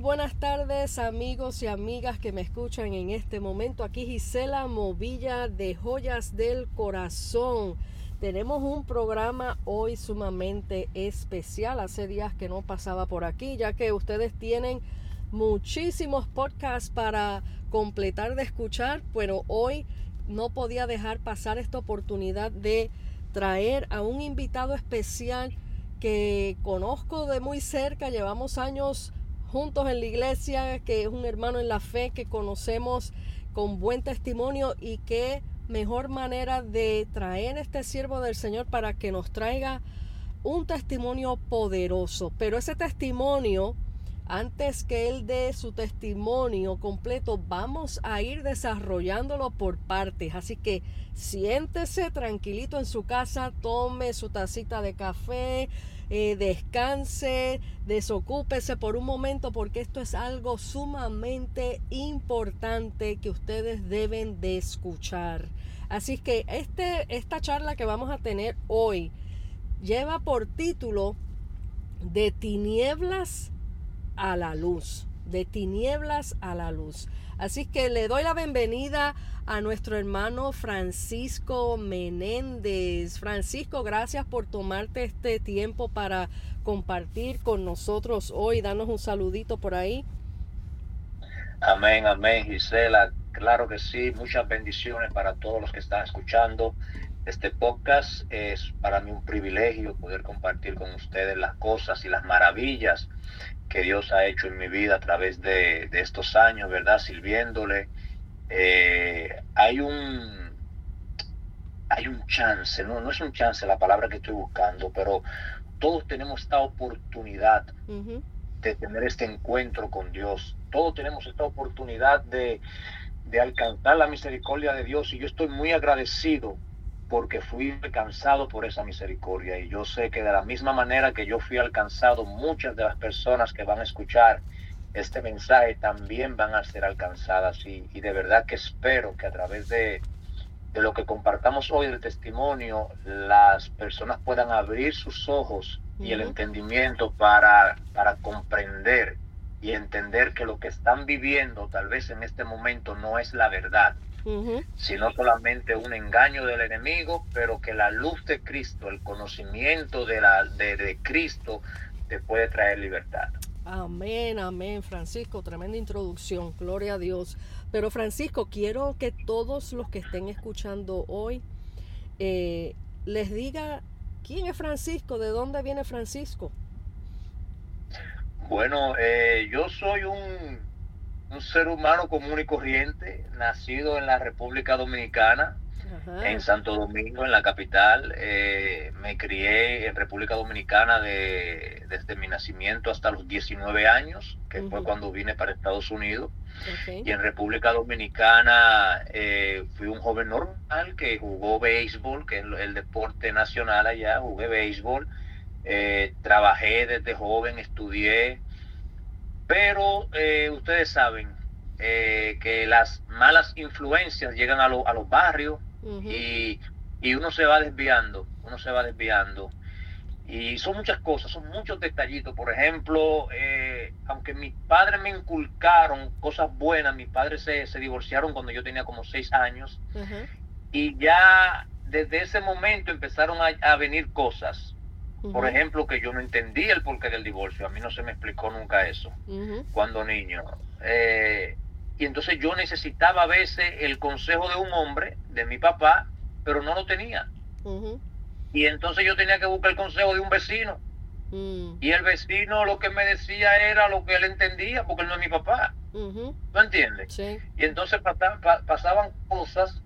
Buenas tardes amigos y amigas que me escuchan en este momento. Aquí Gisela Movilla de Joyas del Corazón. Tenemos un programa hoy sumamente especial. Hace días que no pasaba por aquí, ya que ustedes tienen muchísimos podcasts para completar de escuchar, pero hoy no podía dejar pasar esta oportunidad de traer a un invitado especial que conozco de muy cerca, llevamos años juntos en la iglesia, que es un hermano en la fe que conocemos con buen testimonio y qué mejor manera de traer este siervo del Señor para que nos traiga un testimonio poderoso. Pero ese testimonio, antes que él dé su testimonio completo, vamos a ir desarrollándolo por partes. Así que siéntese tranquilito en su casa, tome su tacita de café, eh, descanse, desocúpese por un momento porque esto es algo sumamente importante que ustedes deben de escuchar. Así que este, esta charla que vamos a tener hoy lleva por título De tinieblas a la luz, de tinieblas a la luz. Así que le doy la bienvenida a nuestro hermano Francisco Menéndez. Francisco, gracias por tomarte este tiempo para compartir con nosotros hoy. Danos un saludito por ahí. Amén, amén, Gisela. Claro que sí, muchas bendiciones para todos los que están escuchando. Este podcast es para mí un privilegio poder compartir con ustedes las cosas y las maravillas que Dios ha hecho en mi vida a través de, de estos años, ¿verdad? Sirviéndole eh, hay un hay un chance, ¿no? no es un chance la palabra que estoy buscando, pero todos tenemos esta oportunidad de tener este encuentro con Dios. Todos tenemos esta oportunidad de, de alcanzar la misericordia de Dios y yo estoy muy agradecido porque fui alcanzado por esa misericordia. Y yo sé que de la misma manera que yo fui alcanzado, muchas de las personas que van a escuchar este mensaje también van a ser alcanzadas. Y, de verdad que espero que a través de, lo que compartamos hoy del testimonio, las personas puedan abrir sus ojos y el entendimiento para, para comprender y entender que lo que están viviendo tal vez en este momento no es la verdad, sino solamente un engaño del enemigo, pero que la luz de Cristo, el conocimiento de, la, de, de Cristo, te puede traer libertad. Amén, amén, Francisco, tremenda introducción, gloria a Dios. Pero Francisco, quiero que todos los que estén escuchando hoy eh, les diga quién es Francisco, de dónde viene Francisco. Bueno, eh, yo soy un, un ser humano común y corriente, nacido en la República Dominicana, en Santo Domingo, en la capital. Eh, me crié en República Dominicana de, desde mi nacimiento hasta los 19 años, que fue cuando vine para Estados Unidos. Y en República Dominicana eh, fui un joven normal que jugó béisbol, que es el, deporte nacional allá, jugué béisbol. Eh, trabajé desde joven, estudié, pero ustedes saben, que las malas influencias llegan a, a los barrios, y, uno se va desviando, uno se va desviando. Y son muchas cosas, son muchos detallitos. Por ejemplo, eh, aunque mis padres me inculcaron cosas buenas, mis padres se, divorciaron cuando yo tenía como seis años. Y ya desde ese momento empezaron a, venir cosas. Por ejemplo, que yo no entendía el porqué del divorcio. A mí no se me explicó nunca eso cuando niño. Eh, y entonces yo necesitaba a veces el consejo de un hombre, de mi papá, pero no lo tenía. Y entonces yo tenía que buscar el consejo de un vecino. Mm. Y el vecino lo que me decía era lo que él entendía, porque él no es mi papá. ¿Tú entiendes? Y entonces pasaban cosas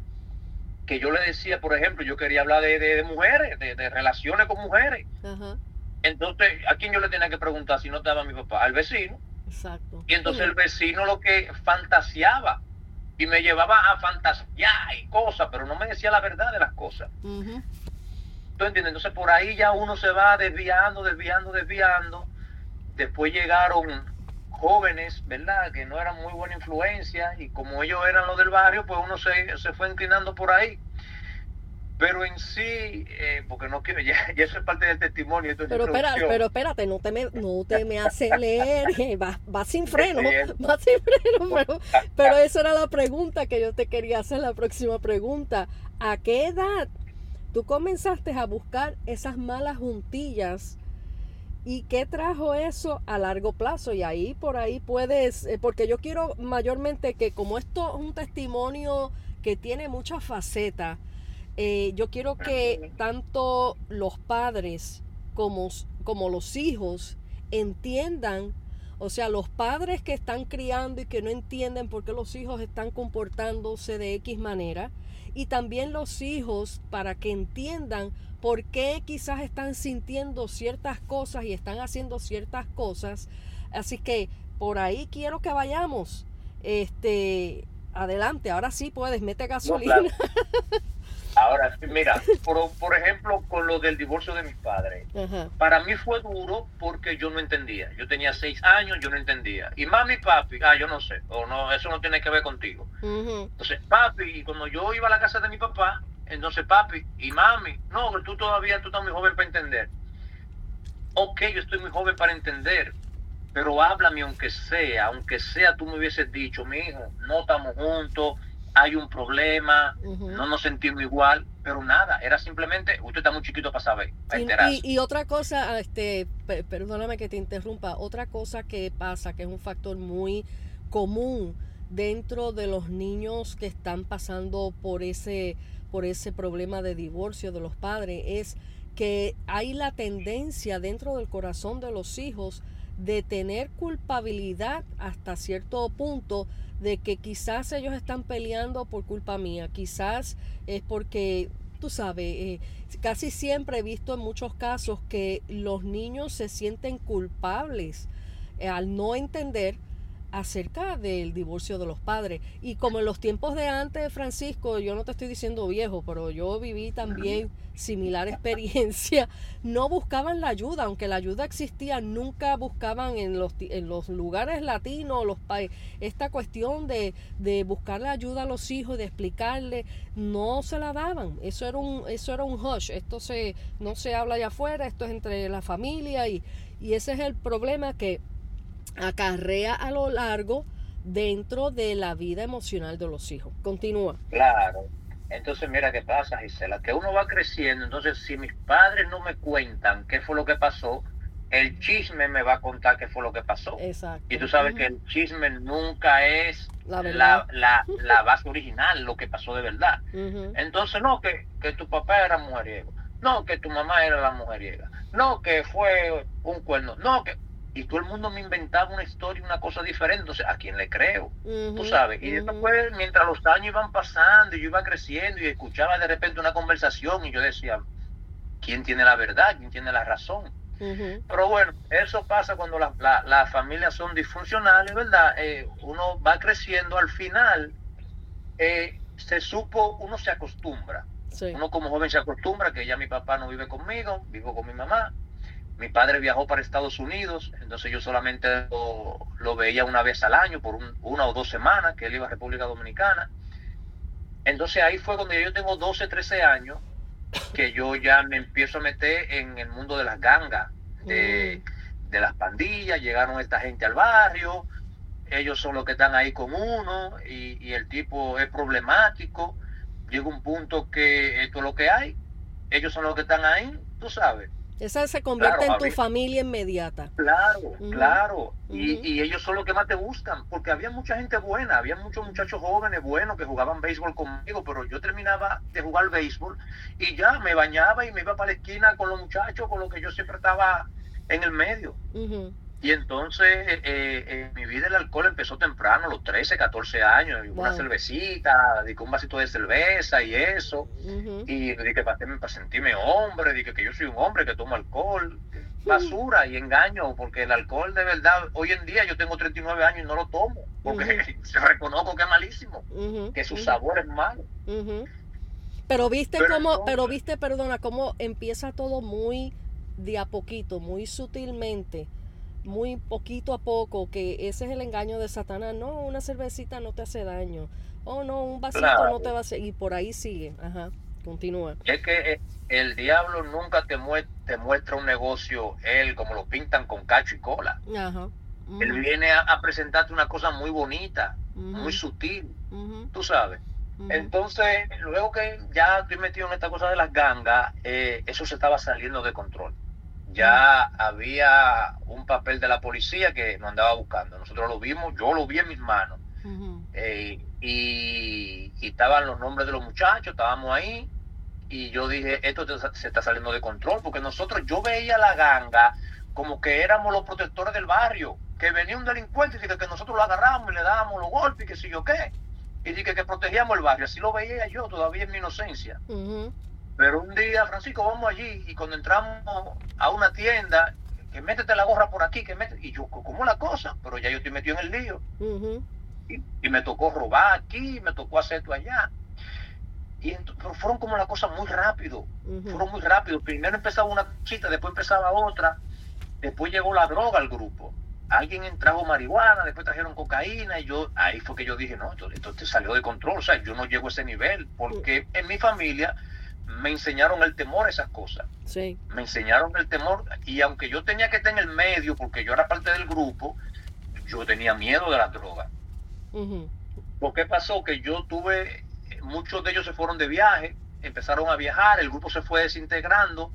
que yo le decía, por ejemplo, yo quería hablar de, mujeres, de, relaciones con mujeres. Entonces, ¿a quién yo le tenía que preguntar si no estaba mi papá? Al vecino. Exacto. Y entonces el vecino lo que fantaseaba y me llevaba a fantasear y cosas, pero no me decía la verdad de las cosas. ¿Tú entiendes? Entonces por ahí ya uno se va desviando, desviando, desviando. Después llegaron jóvenes, ¿verdad? Que no eran muy buena influencia y como ellos eran los del barrio, pues uno se, se fue inclinando por ahí. Pero en sí, eh, porque no quiero, ya, eso es parte del testimonio. pero, espera, pero espérate, no te me, no te me hace leer, va, va sin freno, va sin freno, pero, pero esa era la pregunta que yo te quería hacer, la próxima pregunta. ¿A qué edad tú comenzaste a buscar esas malas juntillas? ¿Y qué trajo eso a largo plazo? Y ahí por ahí puedes, eh, porque yo quiero mayormente que como esto es un testimonio que tiene muchas facetas, eh, yo quiero que tanto los padres como, como los hijos entiendan, o sea, los padres que están criando y que no entienden por qué los hijos están comportándose de X manera, y también los hijos para que entiendan por qué quizás están sintiendo ciertas cosas y están haciendo ciertas cosas. Así que por ahí quiero que vayamos. Este, adelante, ahora sí puedes, mete gasolina. Ahora, mira, por, ejemplo, con lo del divorcio de mis padres, para mí fue duro porque yo no entendía. Yo tenía seis años, yo no entendía. Y mami, papi, ah, yo no sé, o no, eso no tiene que ver contigo. Entonces, papi, y cuando yo iba a la casa de mi papá, entonces papi y mami, no, tú todavía tú estás muy joven para entender. Ok, yo estoy muy joven para entender, pero háblame aunque sea, aunque sea tú me hubieses dicho, mi hijo, no estamos juntos, hay un problema, no nos sentimos igual, pero nada, era simplemente, usted está muy chiquito para saber, y, otra cosa, este, perdóname que te interrumpa, otra cosa que pasa, que es un factor muy común dentro de los niños que están pasando por ese, por ese problema de divorcio de los padres, es que hay la tendencia dentro del corazón de los hijos de tener culpabilidad hasta cierto punto de que quizás ellos están peleando por culpa mía, quizás es porque, tú sabes, eh, casi siempre he visto en muchos casos que los niños se sienten culpables eh, al no entender acerca del divorcio de los padres. Y como en los tiempos de antes, Francisco, yo no te estoy diciendo viejo, pero yo viví también similar experiencia, no buscaban la ayuda, aunque la ayuda existía, nunca buscaban en los, en los lugares latinos, los esta cuestión de, de buscar la ayuda a los hijos, de explicarle, no se la daban. Eso era un, eso era un hush, esto se, no se habla allá afuera, esto es entre la familia y, y ese es el problema que acarrea a lo largo dentro de la vida emocional de los hijos. Continúa. Claro. Entonces, mira qué pasa, Gisela, que uno va creciendo, entonces si mis padres no me cuentan qué fue lo que pasó, el chisme me va a contar qué fue lo que pasó. Exacto. Y tú sabes que el chisme nunca es la, la, la, base original, lo que pasó de verdad. Entonces, no, que, que tu papá era mujeriego, no, que tu mamá era la mujeriega, no, que fue un cuerno, no, que y todo el mundo me inventaba una historia, una cosa diferente, entonces, ¿a quién le creo? Tú sabes, y después, mientras los años iban pasando y yo iba creciendo y escuchaba de repente una conversación y yo decía, ¿quién tiene la verdad? ¿Quién tiene la razón? Pero bueno, eso pasa cuando las familias son disfuncionales, ¿verdad? Eh, uno va creciendo, al final eh, se supo, uno se acostumbra. Uno como joven se acostumbra que ya mi papá no vive conmigo, vivo con mi mamá, mi padre viajó para Estados Unidos, entonces yo solamente lo, veía una vez al año por una o dos semanas, que él iba a República Dominicana. Entonces ahí fue cuando yo tengo 12, 13 años, que yo ya me empiezo a meter en el mundo de las gangas, de, mm. de las pandillas, llegaron esta gente al barrio, ellos son los que están ahí con uno y, y el tipo es problemático. Llega un punto que esto es lo que hay, ellos son los que están ahí, tú sabes esa se convierte en tu familia inmediata. Claro, claro. y, ellos son los que más te buscan, porque había mucha gente buena, había muchos muchachos jóvenes buenos que jugaban béisbol conmigo, pero yo terminaba de jugar béisbol y ya me bañaba y me iba para la esquina con los muchachos, con los que yo siempre estaba en el medio. Y entonces eh, eh, mi vida el alcohol empezó temprano, los 13, 14 años, una cervecita, un vasito de cerveza y eso. Y dije, para, para sentirme hombre, dije que yo soy un hombre que toma alcohol, basura y engaño, porque el alcohol de verdad, hoy en día yo tengo 39 años y no lo tomo, porque reconozco que es malísimo, que su sabor es malo. Pero viste cómo, pero viste, perdona, cómo empieza todo muy de a poquito, muy sutilmente muy poquito a poco, que ese es el engaño de Satanás. No, una cervecita no te hace daño. Oh, no, un vasito no te va a hacer. Y por ahí sigue. Ajá. continúa. Es que eh, el diablo nunca te, te muestra un negocio, él, como lo pintan con cacho y cola. Él viene a, presentarte una cosa muy bonita, muy sutil, tú sabes. Entonces, luego que ya estoy metido en esta cosa de las gangas, eh, eso se estaba saliendo de control. Ya había un papel de la policía que nos andaba buscando. Nosotros lo vimos, yo lo vi en mis manos. Eh, y, estaban los nombres de los muchachos, estábamos ahí. Y yo dije, esto se está saliendo de control, porque nosotros, yo veía la ganga como que éramos los protectores del barrio, que venía un delincuente y dije que nosotros lo agarramos y le dábamos los golpes y que si yo qué y dije que protegíamos el barrio. Así lo veía yo todavía en mi inocencia. Pero un día, Francisco, vamos allí y cuando entramos a una tienda, que métete la gorra por aquí, que mete... Y yo, ¿cómo la cosa? Pero ya yo estoy metido en el lío. y, me tocó robar aquí, me tocó hacer esto allá. Y pero fueron como las cosas muy rápido. Fueron muy rápido. Primero empezaba una cosita, después empezaba otra. Después llegó la droga al grupo alguien trajo marihuana, después trajeron cocaína y yo, ahí fue que yo dije, no, esto, te salió de control, o sea, yo no llego a ese nivel, porque en mi familia me enseñaron el temor a esas cosas. Sí. Me enseñaron el temor y aunque yo tenía que estar en el medio, porque yo era parte del grupo, yo tenía miedo de la droga. ¿Por qué pasó? Que yo tuve, muchos de ellos se fueron de viaje, empezaron a viajar, el grupo se fue desintegrando,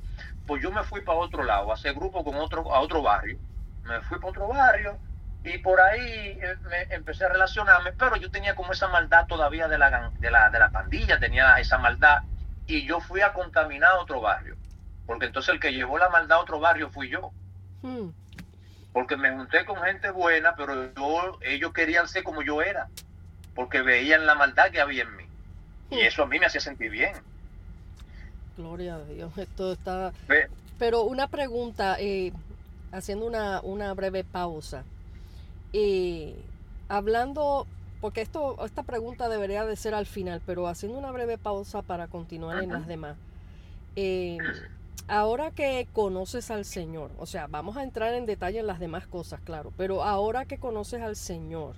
pues yo me fui para otro lado, a hacer grupo con otro, a otro barrio me fui para otro barrio y por ahí eh, me empecé a relacionarme, pero yo tenía como esa maldad todavía de la, de la, de la pandilla, tenía esa maldad y yo fui a contaminar a otro barrio, porque entonces el que llevó la maldad a otro barrio fui yo. Hmm. Porque me junté con gente buena, pero yo, ellos querían ser como yo era, porque veían la maldad que había en mí. Y hmm. eso a mí me hacía sentir bien. Gloria a Dios, esto está... Pero una pregunta, eh, haciendo una, una breve pausa. Y hablando, porque esto, esta pregunta debería de ser al final, pero haciendo una breve pausa para continuar en las demás. Eh, ahora que conoces al Señor, o sea, vamos a entrar en detalle en las demás cosas, claro, pero ahora que conoces al Señor,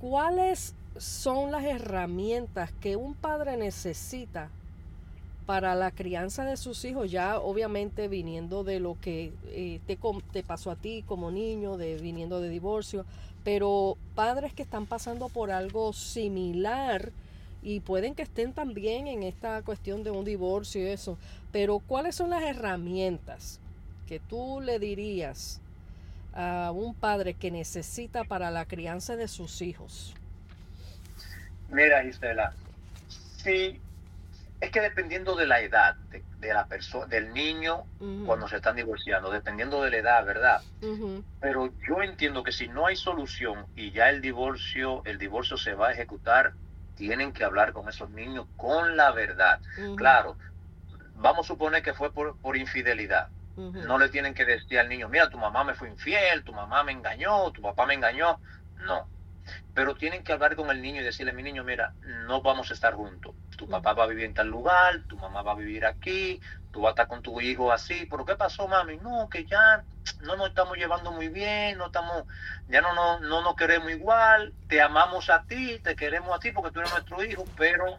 ¿cuáles son las herramientas que un padre necesita para la crianza de sus hijos, ya obviamente viniendo de lo que eh, te, te pasó a ti como niño, de viniendo de divorcio, pero padres que están pasando por algo similar y pueden que estén también en esta cuestión de un divorcio y eso, pero ¿cuáles son las herramientas que tú le dirías a un padre que necesita para la crianza de sus hijos? Mira, Gisela, sí es que dependiendo de la edad de, la persona, del niño cuando se están divorciando, dependiendo de la edad, ¿verdad? Pero yo entiendo que si no hay solución y ya el divorcio, el divorcio se va a ejecutar, tienen que hablar con esos niños con la verdad. Claro, vamos a suponer que fue por, por infidelidad. No le tienen que decir al niño, mira, tu mamá me fue infiel, tu mamá me engañó, tu papá me engañó. No, pero tienen que hablar con el niño y decirle, mi niño, mira, no vamos a estar juntos. Tu papá va a vivir en tal lugar, tu mamá va a vivir aquí, tú vas a estar con tu hijo así. ¿Pero qué pasó, mami? No, que ya no nos estamos llevando muy bien, no estamos, ya no, no, no nos queremos igual, te amamos a ti, te queremos a ti porque tú eres nuestro hijo, pero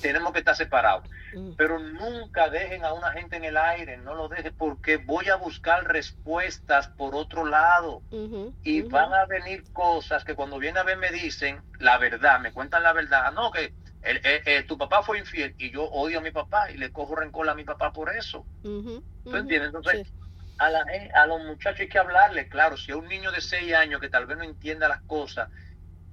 tenemos que estar separados. Mm. Pero nunca dejen a una gente en el aire, no lo dejen, porque voy a buscar respuestas por otro lado. y van a venir cosas que cuando vienen a ver me dicen la verdad, me cuentan la verdad. Ah, no, que tu papá fue infiel y yo odio a mi papá y le cojo rencor a mi papá por eso. ¿Tú entiendes? Entonces, a, la, a los muchachos hay que hablarle, claro, si es un niño de 6 años que tal vez no entienda las cosas,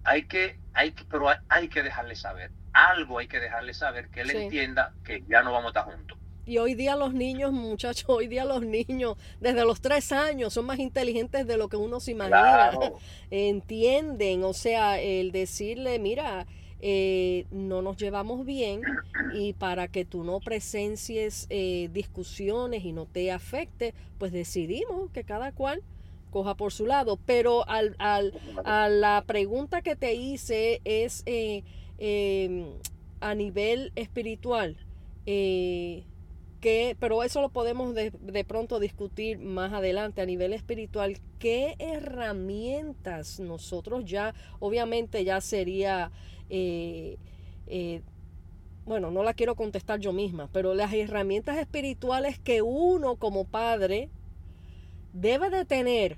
hay que, hay que, pero hay que dejarle saber algo hay que dejarle saber, que él entienda que ya no vamos a estar juntos. Y hoy día los niños, muchachos, hoy día los niños, desde los tres años, son más inteligentes de lo que uno se imagina. Entienden, o sea, el decirle, mira, eh, no nos llevamos bien y para que tú no presencies eh, discusiones y no te afecte, pues decidimos que cada cual coja por su lado. Pero al, al, a la pregunta que te hice es... Eh, Em, a nivel espiritual. Eh, que, pero eso lo podemos de, pronto discutir más adelante a nivel espiritual. ¿Qué herramientas nosotros ya, obviamente ya sería eh, eh, bueno, no la quiero contestar yo misma, pero las herramientas espirituales que uno como padre debe de tener.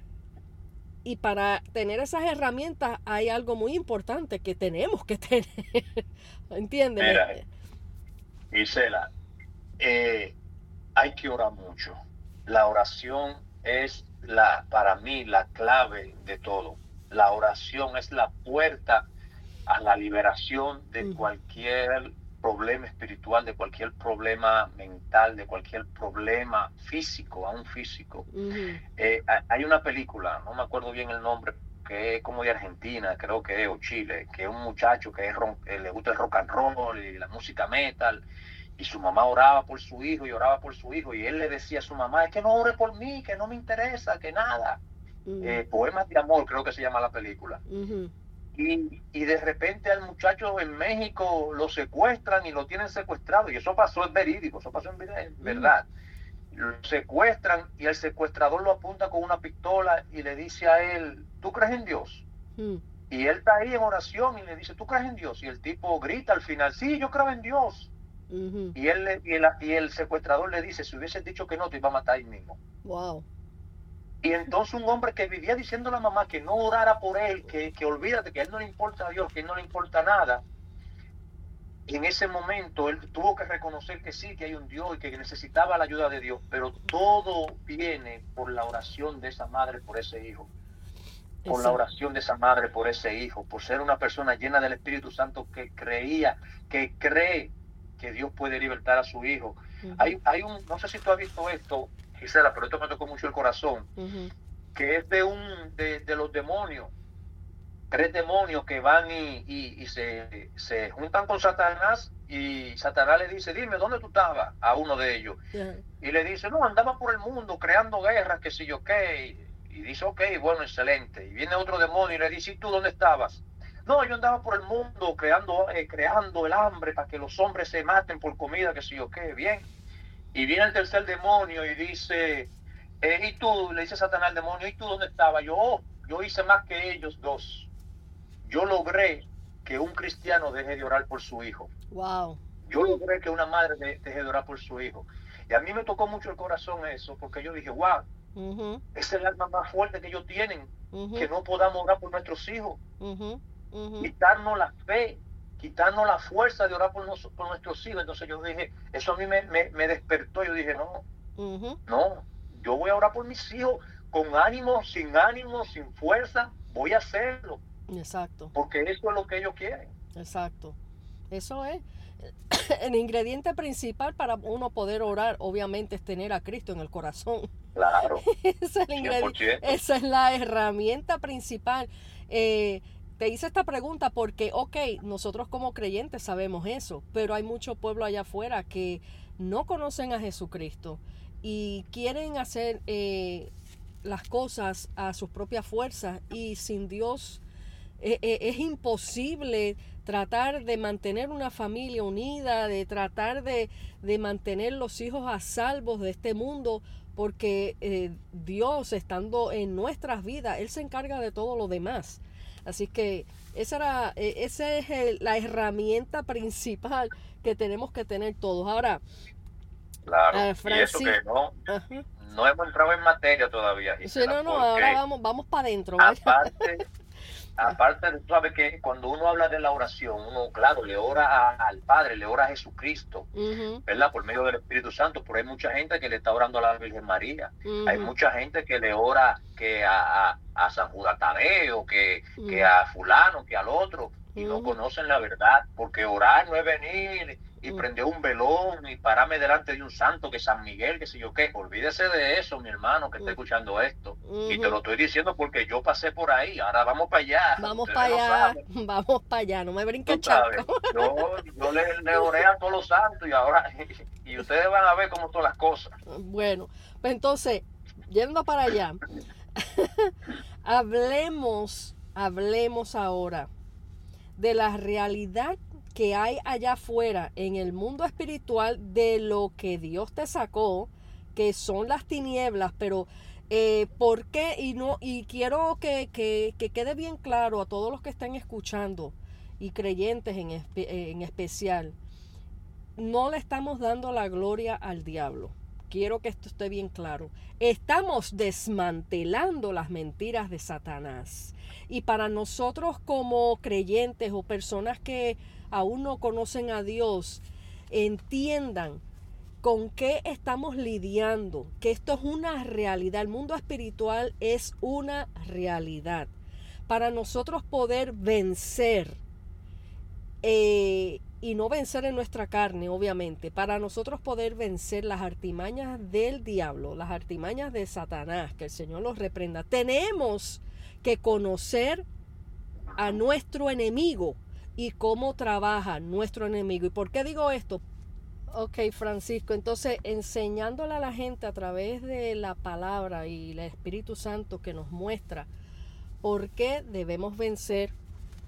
Y para tener esas herramientas hay algo muy importante que tenemos que tener. ¿Entiendes? Mira, Gisela, eh, hay que orar mucho. La oración es la, para mí, la clave de todo. La oración es la puerta a la liberación de cualquier problema espiritual, de cualquier problema mental, de cualquier problema físico, aún físico. Eh, hay una película, no me acuerdo bien el nombre, que es como de Argentina, creo que es, o Chile, que es un muchacho que eh, le gusta el rock and roll y la música metal, y su mamá oraba por su hijo y oraba por su hijo, y él le decía a su mamá, es que no ore por mí, que no me interesa, que nada. Eh, Poemas de amor, creo que se llama la película. Y, de repente al muchacho en México lo secuestran y lo tienen secuestrado. Y eso pasó, es verídico, eso pasó en verdad. Lo secuestran y el secuestrador lo apunta con una pistola y le dice a él, ¿tú crees en Dios? Mm. Y él está ahí en oración y le dice, ¿tú crees en Dios? Y el tipo grita al final, sí, yo creo en Dios. y, él, y, el, y el secuestrador le dice, si hubieses dicho que no, te iba a matar ahí mismo. Wow. Y entonces un hombre que vivía diciendo a la mamá que no orara por él, que, que olvídate, que a él no le importa a Dios, que a él no le importa nada, en ese momento él tuvo que reconocer que sí, que hay un Dios y que necesitaba la ayuda de Dios, pero todo viene por la oración de esa madre por ese hijo, por la oración de esa madre por ese hijo, por ser una persona llena del Espíritu Santo que creía, que cree que Dios puede libertar a su hijo. hay, hay un, no sé si tú has visto esto, Gisela, pero esto me tocó mucho el corazón, que es de un de, los demonios, tres demonios que van y, y, se, se, juntan con Satanás y Satanás le dice, dime, ¿dónde tú estabas? A uno de ellos. Y le dice, no, andaba por el mundo creando guerras, que si yo qué. Y dice, ok, bueno, excelente. Y viene otro demonio y le dice, ¿y tú dónde estabas? No, yo andaba por el mundo creando, eh, creando el hambre para que los hombres se maten por comida, que si yo qué. Bien. Y viene el tercer demonio y dice, eh, ¿y tú? Le dice Satanás al demonio, ¿y tú dónde estaba? Yo, oh, yo hice más que ellos dos. Yo logré que un cristiano deje de orar por su hijo. Wow. Yo logré que una madre deje de orar por su hijo. Y a mí me tocó mucho el corazón eso, porque yo dije, wow, es el alma más fuerte que ellos tienen, que no podamos orar por nuestros hijos, quitarnos la fe, quitarnos la fuerza de orar por, por nuestros hijos. Entonces yo dije, eso a mí me, me, despertó. Yo dije, no, no, yo voy a orar por mis hijos con ánimo, sin ánimo, sin fuerza, voy a hacerlo. Exacto. Porque eso es lo que ellos quieren. Exacto. Eso es. El ingrediente principal para uno poder orar, obviamente, es tener a Cristo en el corazón. Claro. esa, es la herramienta principal. Eh, te hice esta pregunta porque, ok, nosotros como creyentes sabemos eso, pero hay mucho pueblo allá afuera que no conocen a Jesucristo y quieren hacer eh, las cosas a sus propias fuerzas y sin Dios eh, eh, es imposible tratar de mantener una familia unida, de tratar de, de mantener los hijos a salvos de este mundo, porque Dios estando en nuestras vidas, Él se encarga de todo lo demás. Así que esa, era, e, esa es la herramienta principal que tenemos que tener todos. Ahora, claro, y eso que no, no hemos entrado en materia todavía. sí, no, no, ahora vamos, vamos para adentro. Aparte, aparte, tú sabes que cuando uno habla de la oración, uno, claro, le ora al Padre, le ora a Jesucristo, ¿verdad? Por medio del Espíritu Santo, pero hay mucha gente que le está orando a la Virgen María. Hay mucha gente que le ora que a, a, San Judas Tadeo, que, que a fulano, que al otro, y no conocen la verdad, porque orar no es venir y prender un velón y pararme delante de un santo que San Miguel, que sé yo qué. Olvídese de eso, mi hermano, que está escuchando esto. Y te lo estoy diciendo porque yo pasé por ahí. Ahora vamos para allá. Vamos para allá. vamos para allá. No me brinquen charco. Yo, yo le, le, oré a todos los santos y ahora. Y ustedes van a ver cómo son las cosas. Bueno, pues entonces, yendo para allá. hablemos, hablemos ahora de la realidad que hay allá afuera en el mundo espiritual de lo que Dios te sacó, que son las tinieblas, pero eh, ¿por qué? Y, no, y quiero que, que, quede bien claro a todos los que están escuchando y creyentes en, en especial. no le estamos dando la gloria al diablo. Quiero que esto esté bien claro. Estamos desmantelando las mentiras de Satanás. Y para nosotros como creyentes o personas que aún no conocen a Dios, entiendan con qué estamos lidiando, que esto es una realidad, el mundo espiritual es una realidad. Para nosotros poder vencer, eh, y no vencer en nuestra carne, obviamente, para nosotros poder vencer las artimañas del diablo, las artimañas de Satanás, que el Señor los reprenda, tenemos que conocer a nuestro enemigo y cómo trabaja nuestro enemigo. ¿Y por qué digo esto? Ok, Francisco, entonces enseñándole a la gente a través de la palabra y el Espíritu Santo que nos muestra por qué debemos vencer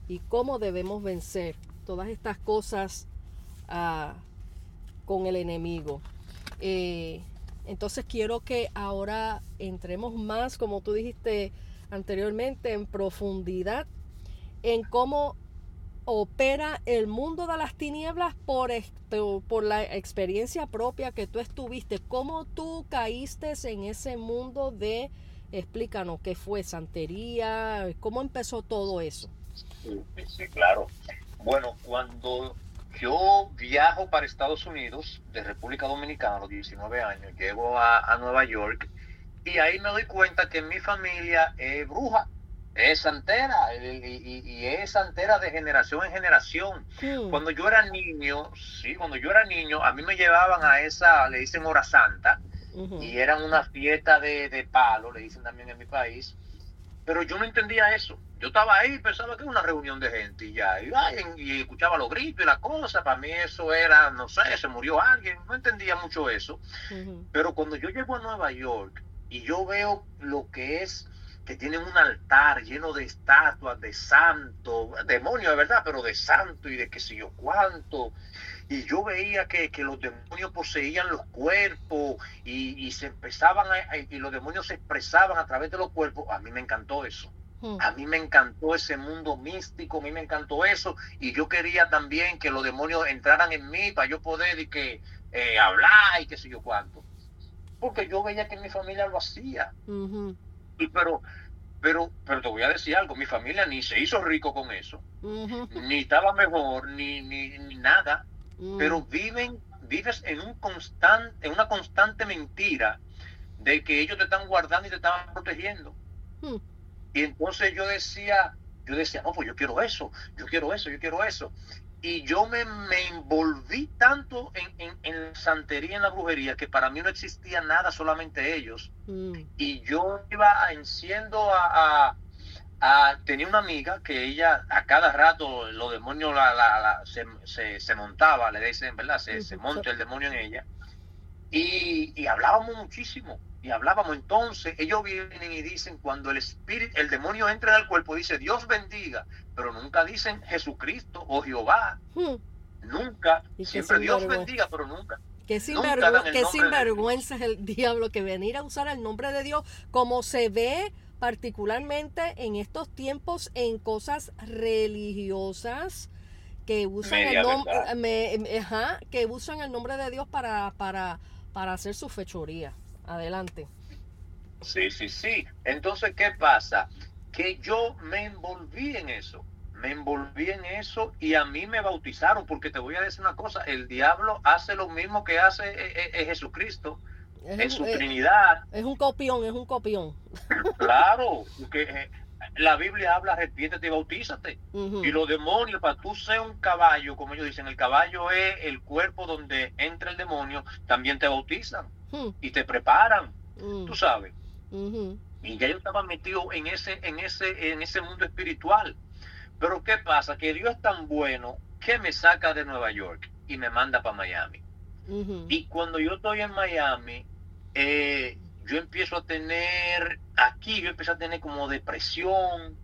y cómo debemos vencer todas estas cosas ah, con el enemigo. Eh, entonces quiero que ahora entremos más, como tú dijiste anteriormente, en profundidad en cómo opera el mundo de las tinieblas por, por la experiencia propia que tú estuviste, cómo tú caíste en ese mundo de, explícanos, qué fue santería, cómo empezó todo eso. Sí, claro. Bueno, cuando yo viajo para Estados Unidos de República Dominicana a los 19 años, llego a, Nueva York y ahí me doy cuenta que mi familia es bruja es santera y, es santera de generación en generación. Cuando yo era niño, sí, cuando yo era niño, a mí me llevaban a esa, le dicen hora santa, y eran una fiesta de, de, palo, le dicen también en mi país, pero yo no entendía eso. Yo estaba ahí pensaba que era una reunión de gente y ya, y, y escuchaba los gritos y la cosa, para mí eso era, no sé, se murió alguien, no entendía mucho eso. Pero cuando yo llego a Nueva York y yo veo lo que es que tienen un altar lleno de estatuas de santo, demonio de verdad, pero de santo y de qué sé yo cuánto. Y yo veía que, los demonios poseían los cuerpos y, se empezaban y los demonios se expresaban a través de los cuerpos. A mí me encantó eso. A mí me encantó ese mundo místico, a mí me encantó eso. Y yo quería también que los demonios entraran en mí para yo poder y que, eh, hablar y qué sé yo cuánto. Porque yo veía que mi familia lo hacía pero, pero, pero te voy a decir algo, mi familia ni se hizo rico con eso, ni estaba mejor, ni, ni, nada, mm. pero viven, vives en un constante, en una constante mentira de que ellos te están guardando y te están protegiendo. Y entonces yo decía, yo decía, no, pues yo quiero eso, yo quiero eso, yo quiero eso y yo me, me envolví tanto en, en, la santería, en la brujería, que para mí no existía nada, solamente ellos. Mm. Y yo iba enciendo a, a, Tenía una amiga que ella a cada rato los demonios la, la, se, se, montaba, le dicen, ¿verdad? Se, se monta el demonio en ella. Y, y hablábamos muchísimo y hablábamos entonces, ellos vienen y dicen cuando el espíritu, el demonio entra en el cuerpo, dice Dios bendiga, pero nunca dicen Jesucristo o Jehová. Hmm. Nunca, siempre Dios bendiga, pero nunca. Que sinvergüenza es el diablo que venir a usar el nombre de Dios como se ve particularmente en estos tiempos en cosas religiosas que usan el nombre que usan el nombre de Dios para para para hacer su fechoría. Adelante. Sí, sí, sí. Entonces, ¿qué pasa? Que yo me envolví en eso. Me envolví en eso y a mí me bautizaron, porque te voy a decir una cosa, el diablo hace lo mismo que hace eh, eh, eh, Jesucristo. en su Trinidad. Es un copión, es un copión. Claro, porque la Biblia habla, arrepiéntete y bautízate. Y los demonios, para tú ser un caballo, como ellos dicen, el caballo es el cuerpo donde entra el demonio, también te bautizan. Hmm. y te preparan, hmm. tú sabes. Y ya yo estaba metido en ese, en ese, en ese mundo espiritual. Pero ¿qué pasa? Que Dios es tan bueno que me saca de Nueva York y me manda para Miami. Y cuando yo estoy en Miami, eh, yo empiezo a tener, aquí yo empecé a tener como depresión,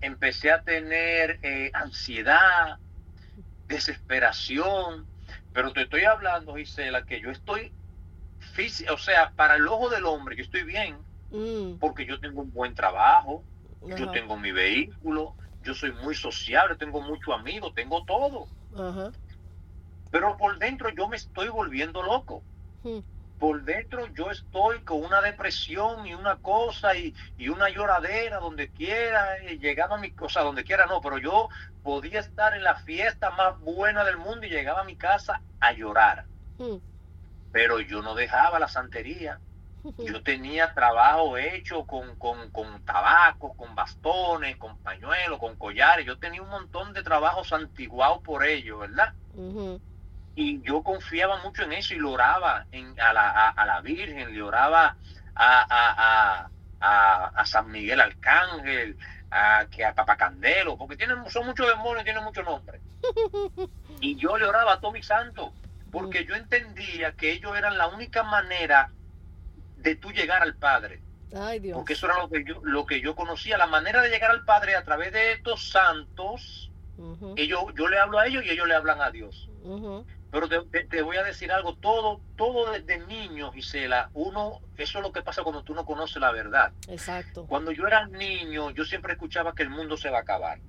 empecé a tener eh, ansiedad, desesperación, pero te estoy hablando, Gisela, que yo estoy o sea, para el ojo del hombre yo estoy bien, mm. porque yo tengo un buen trabajo, yo tengo mi vehículo, yo soy muy sociable, tengo muchos amigos, tengo todo. Pero por dentro yo me estoy volviendo loco. Hmm. Por dentro yo estoy con una depresión y una cosa y, una lloradera donde quiera, llegaba a mi cosa, donde quiera no, pero yo podía estar en la fiesta más buena del mundo y llegaba a mi casa a llorar. Hmm. Pero yo no dejaba la santería. Yo tenía trabajo hecho con, con, con tabaco, con bastones, con pañuelos, con collares. Yo tenía un montón de trabajos antiguados por ello, ¿verdad? Y yo confiaba mucho en eso y lo oraba en, a, la, a, la Virgen, le oraba a, a, San Miguel Arcángel, a, que a Papacandelo, porque tienen, son muchos demonios, tienen muchos nombres. Y yo le oraba a todos mis santos, porque yo entendía que ellos eran la única manera de tú llegar al Padre. Porque eso era lo que yo, lo que yo conocía, la manera de llegar al Padre a través de estos santos. ellos, yo le hablo a ellos y ellos le hablan a Dios. Pero te, voy a decir algo, todo, todo desde niño, Gisela, uno, eso es lo que pasa cuando tú no conoces la verdad. Exacto. Cuando yo era niño, yo siempre escuchaba que el mundo se va a acabar.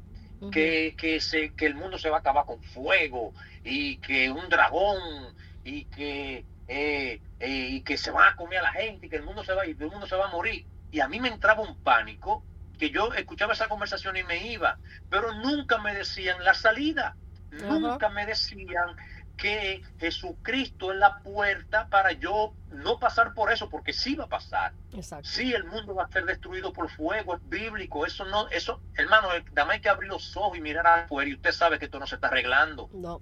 que, que, se, que el mundo se va a acabar con fuego y que un dragón y que, eh, eh, y que se va a comer a la gente y que el mundo se va y el mundo se va a morir. Y a mí me entraba un pánico que yo escuchaba esa conversación y me iba, pero nunca me decían la salida, nunca me decían que Jesucristo es la puerta para yo no pasar por eso, porque sí va a pasar. Exacto. Sí, el mundo va a ser destruido por fuego, es bíblico, eso no, eso, hermano, dame hay que abrir los ojos y mirar afuera y usted sabe que esto no se está arreglando. No.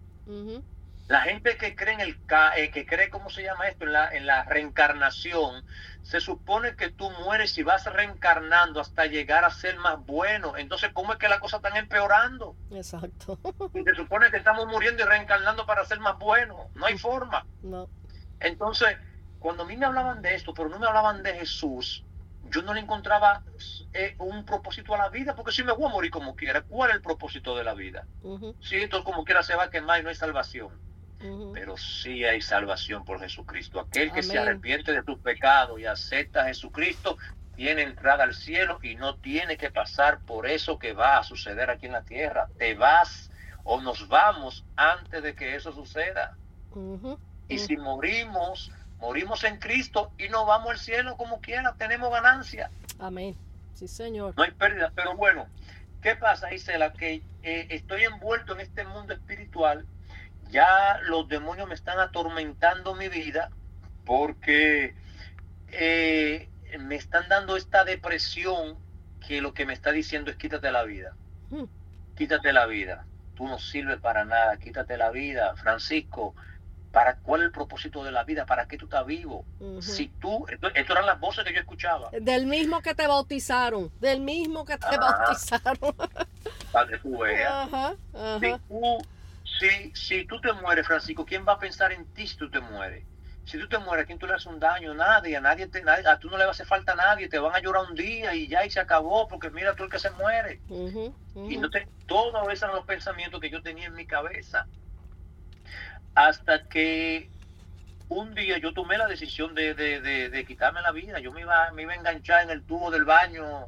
La gente que cree en el eh, que cree, ¿cómo se llama esto? En la, en la reencarnación, se supone que tú mueres y vas reencarnando hasta llegar a ser más bueno. Entonces, ¿cómo es que las cosas están empeorando? Exacto. se supone que estamos muriendo y reencarnando para ser más buenos. No hay forma. No. Entonces, cuando a mí me hablaban de esto, pero no me hablaban de Jesús, yo no le encontraba eh, un propósito a la vida, porque si me voy a morir como quiera, ¿cuál es el propósito de la vida? Si esto como quiera se va a quemar y no hay salvación pero sí hay salvación por Jesucristo. Aquel que se arrepiente de tus pecados y acepta a Jesucristo tiene entrada al cielo y no tiene que pasar por eso que va a suceder aquí en la tierra. Te vas o nos vamos antes de que eso suceda. Y si morimos, morimos en Cristo y no vamos al cielo como quiera, tenemos ganancia. Amén. Sí, Señor. No hay pérdida, pero bueno, ¿qué pasa, Isela? Que eh, estoy envuelto en este mundo espiritual ya los demonios me están atormentando mi vida porque eh, me están dando esta depresión que lo que me está diciendo es quítate la vida. Hmm. Quítate la vida. Tú no sirves para nada. Quítate la vida. Francisco, ¿para cuál es el propósito de la vida? ¿Para qué tú estás vivo? Si tú, esto, eran las voces que yo escuchaba. Del mismo que te bautizaron. Del mismo que te bautizaron. Para que tú veas. Si tú si, si tú te mueres, Francisco, ¿quién va a pensar en ti si tú te mueres? Si tú te mueres, ¿quién tú le haces un daño? Nadie, a nadie, te, a tú no le va a hacer falta a nadie, te van a llorar un día y ya y se acabó, porque mira tú el que se muere. Y no te, todos esos eran los pensamientos que yo tenía en mi cabeza. Hasta que un día yo tomé la decisión de, de, quitarme la vida. Yo me iba, me iba a enganchar en el tubo del baño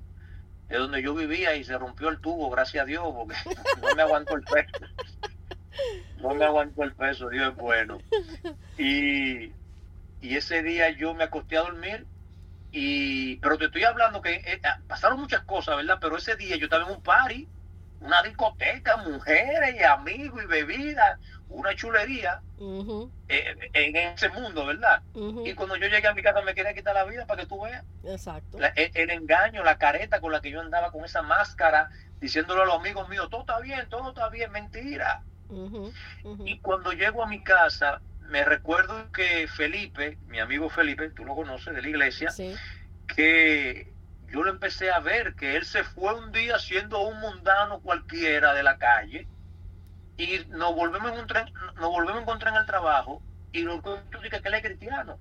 de donde yo vivía y se rompió el tubo, gracias a Dios, porque no me aguantó el peso no me aguanto el peso, Dios es bueno. Y, ese día yo me acosté a dormir y pero te estoy hablando que eh, ah, pasaron muchas cosas, ¿verdad? Pero ese día yo estaba en un party, una discoteca, mujeres y amigos y bebidas, una chulería eh, en ese mundo, ¿verdad? Y cuando yo llegué a mi casa me quería quitar la vida para que tú veas. Exacto. el, el, engaño, la careta con la que yo andaba con esa máscara, diciéndole a los amigos míos, todo está bien, todo está bien, mentira. Y cuando llego a mi casa, me recuerdo que Felipe, mi amigo Felipe, tú lo conoces de la iglesia, que yo lo empecé a ver, que él se fue un día siendo un mundano cualquiera de la calle y nos volvemos a encontrar, nos volvemos a encontrar en el trabajo y nos encuentro que él es cristiano.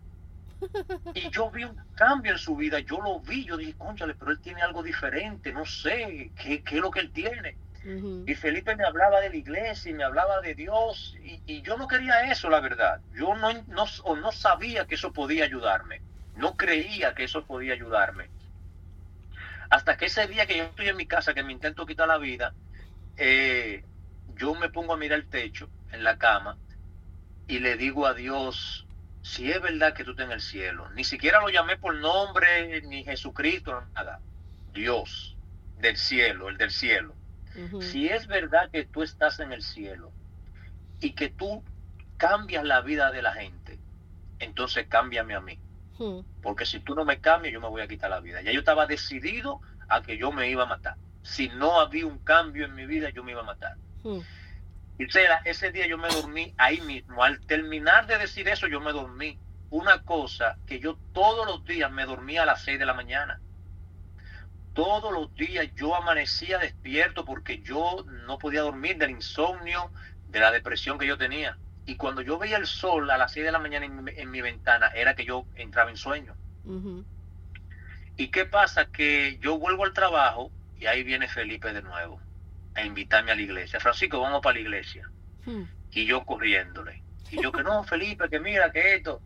Y yo vi un cambio en su vida, yo lo vi, yo dije, conchale, pero él tiene algo diferente, no sé qué, qué es lo que él tiene. Y Felipe me hablaba de la iglesia y me hablaba de Dios y, yo no quería eso, la verdad. Yo no, no, no sabía que eso podía ayudarme. No creía que eso podía ayudarme. Hasta que ese día que yo estoy en mi casa, que me intento quitar la vida, eh, yo me pongo a mirar el techo en la cama y le digo a Dios, si es verdad que tú estás en el cielo, ni siquiera lo llamé por nombre, ni Jesucristo, nada, Dios del cielo, el del cielo. Si es verdad que tú estás en el cielo y que tú cambias la vida de la gente, entonces cámbiame a mí. Porque si tú no me cambias, yo me voy a quitar la vida. Ya yo estaba decidido a que yo me iba a matar. Si no había un cambio en mi vida, yo me iba a matar. Y ese día yo me dormí ahí mismo. Al terminar de decir eso, yo me dormí. Una cosa que yo todos los días me dormía a las 6 de la mañana. Todos los días yo amanecía despierto porque yo no podía dormir del insomnio, de la depresión que yo tenía. Y cuando yo veía el sol a las 6 de la mañana en, mi ventana, era que yo entraba en sueño. ¿Y qué pasa? Que yo vuelvo al trabajo y ahí viene Felipe de nuevo a invitarme a la iglesia. Francisco, vamos para la iglesia. Hmm. Y yo corriéndole. Y yo que no, Felipe, que mira, que esto.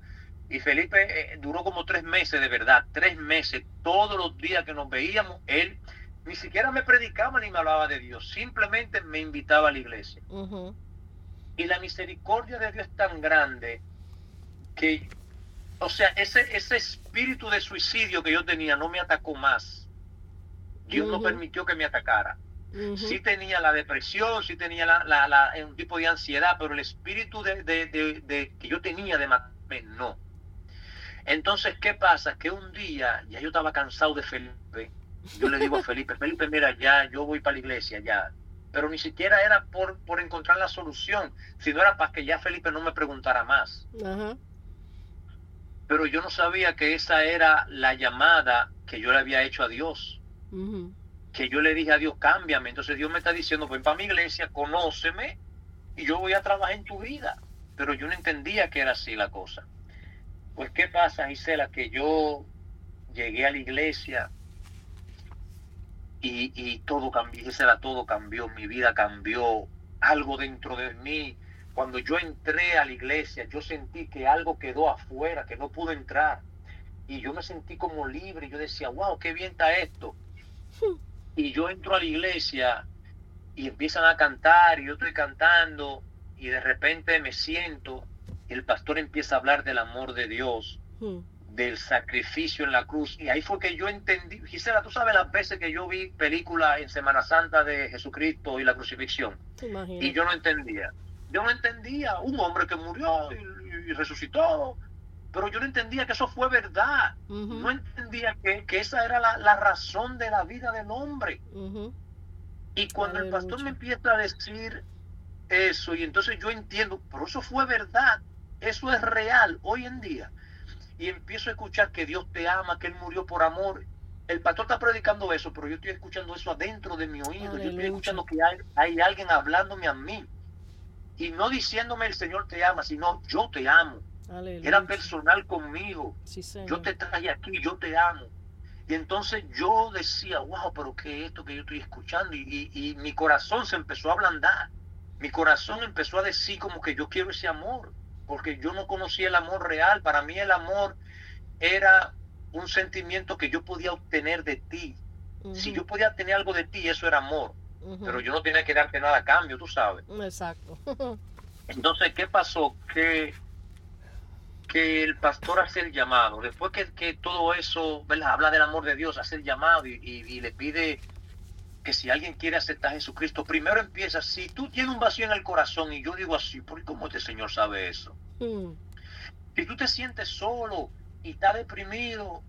Y Felipe eh, duró como tres meses, de verdad, tres meses. Todos los días que nos veíamos, él ni siquiera me predicaba ni me hablaba de Dios, simplemente me invitaba a la iglesia. Y la misericordia de Dios es tan grande que, o sea, ese, ese espíritu de suicidio que yo tenía no me atacó más. Dios no permitió que me atacara. Sí tenía la depresión, sí tenía la, la, un tipo de ansiedad, pero el espíritu de, de, que yo tenía de matarme, no. Entonces, ¿qué pasa? Que un día, ya yo estaba cansado de Felipe, yo le digo a Felipe, Felipe, mira, ya, yo voy para la iglesia, ya. Pero ni siquiera era por, por encontrar la solución, sino era para que ya Felipe no me preguntara más. Pero yo no sabía que esa era la llamada que yo le había hecho a Dios que yo le dije a Dios, cámbiame. Entonces Dios me está diciendo, ven para mi iglesia, conóceme y yo voy a trabajar en tu vida. Pero yo no entendía que era así la cosa. Pues, ¿qué pasa, Gisela? Que yo llegué a la iglesia y, y todo cambió, Gisela, todo cambió, mi vida cambió, algo dentro de mí. Cuando yo entré a la iglesia, yo sentí que algo quedó afuera, que no pude entrar. Y yo me sentí como libre. Yo decía, wow, qué bien está esto. y yo entro a la iglesia y empiezan a cantar y yo estoy cantando y de repente me siento el pastor empieza a hablar del amor de Dios, hmm. del sacrificio en la cruz. Y ahí fue que yo entendí, Gisela, tú sabes las veces que yo vi películas en Semana Santa de Jesucristo y la crucifixión. Y yo no entendía. Yo no entendía un hombre que murió y resucitó pero yo no entendía que eso fue verdad. No entendía que, esa era la, razón de la vida del hombre. Y cuando el pastor me empieza a decir eso, y entonces yo entiendo, pero eso fue verdad, eso es real hoy en día. Y empiezo a escuchar que Dios te ama, que Él murió por amor. El pastor está predicando eso, pero yo estoy escuchando eso adentro de mi oído. Yo estoy escuchando que hay, hay alguien hablándome a mí. Y no diciéndome el Señor te ama, sino yo te amo era personal conmigo. yo te traje aquí, yo te amo. Y entonces yo decía, wow, pero ¿qué es esto que yo estoy escuchando? Y, mi corazón se empezó a ablandar. Mi corazón empezó a decir como que yo quiero ese amor, porque yo no conocía el amor real. Para mí el amor era un sentimiento que yo podía obtener de ti. Si yo podía tener algo de ti, eso era amor. Pero yo no tenía que darte nada a cambio, tú sabes. Exacto. Entonces, ¿qué pasó? Que que el pastor hace el llamado, después que, todo eso, ¿verdad? habla del amor de Dios, hace el llamado y, le pide que si alguien quiere aceptar a Jesucristo, primero empieza, si tú tienes un vacío en el corazón, y yo digo así, ¿por cómo este Señor sabe eso? Mm. Si tú te sientes solo y estás deprimido,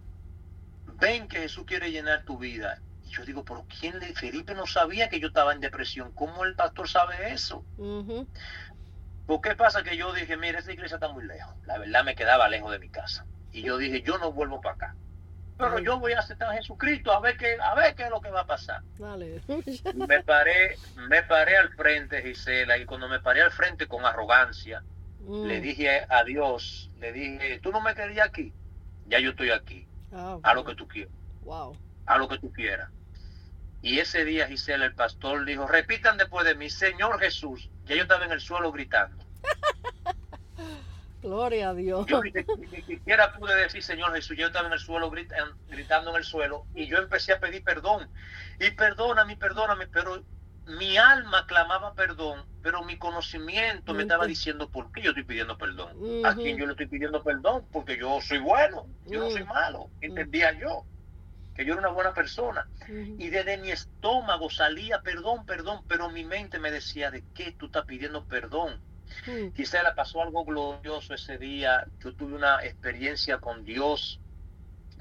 ven que Jesús quiere llenar tu vida. Y yo digo, ¿pero quién le? Felipe no sabía que yo estaba en depresión. ¿Cómo el pastor sabe eso? ¿Por qué pasa que yo dije, mira, esta iglesia está muy lejos? La verdad me quedaba lejos de mi casa. Y yo dije, yo no vuelvo para acá. Pero yo voy a aceptar a Jesucristo a ver qué, a ver qué es lo que va a pasar. me paré, me paré al frente, Gisela, y cuando me paré al frente con arrogancia, mm. le dije a Dios, le dije, tú no me querías aquí, ya yo estoy aquí. Ah, a lo que tú quieras. Wow. A lo que tú quieras. Y ese día, Gisela, el pastor dijo, repitan después de mí, Señor Jesús. Ya yo estaba en el suelo gritando. Gloria a Dios. Yo ni, siquiera pude decir, Señor Jesús, yo estaba en el suelo gritando en el suelo y yo empecé a pedir perdón. Y perdóname, perdóname, pero mi alma clamaba perdón, pero mi conocimiento me estaba diciendo por qué yo estoy pidiendo perdón. ¿A quién yo le estoy pidiendo perdón? Porque yo soy bueno, yo no soy mm. malo. Entendía yo que yo era una buena persona. Y desde mi estómago salía perdón, perdón, pero mi mente me decía, ¿de qué tú estás pidiendo perdón? Quizá le pasó algo glorioso ese día. Yo tuve una experiencia con Dios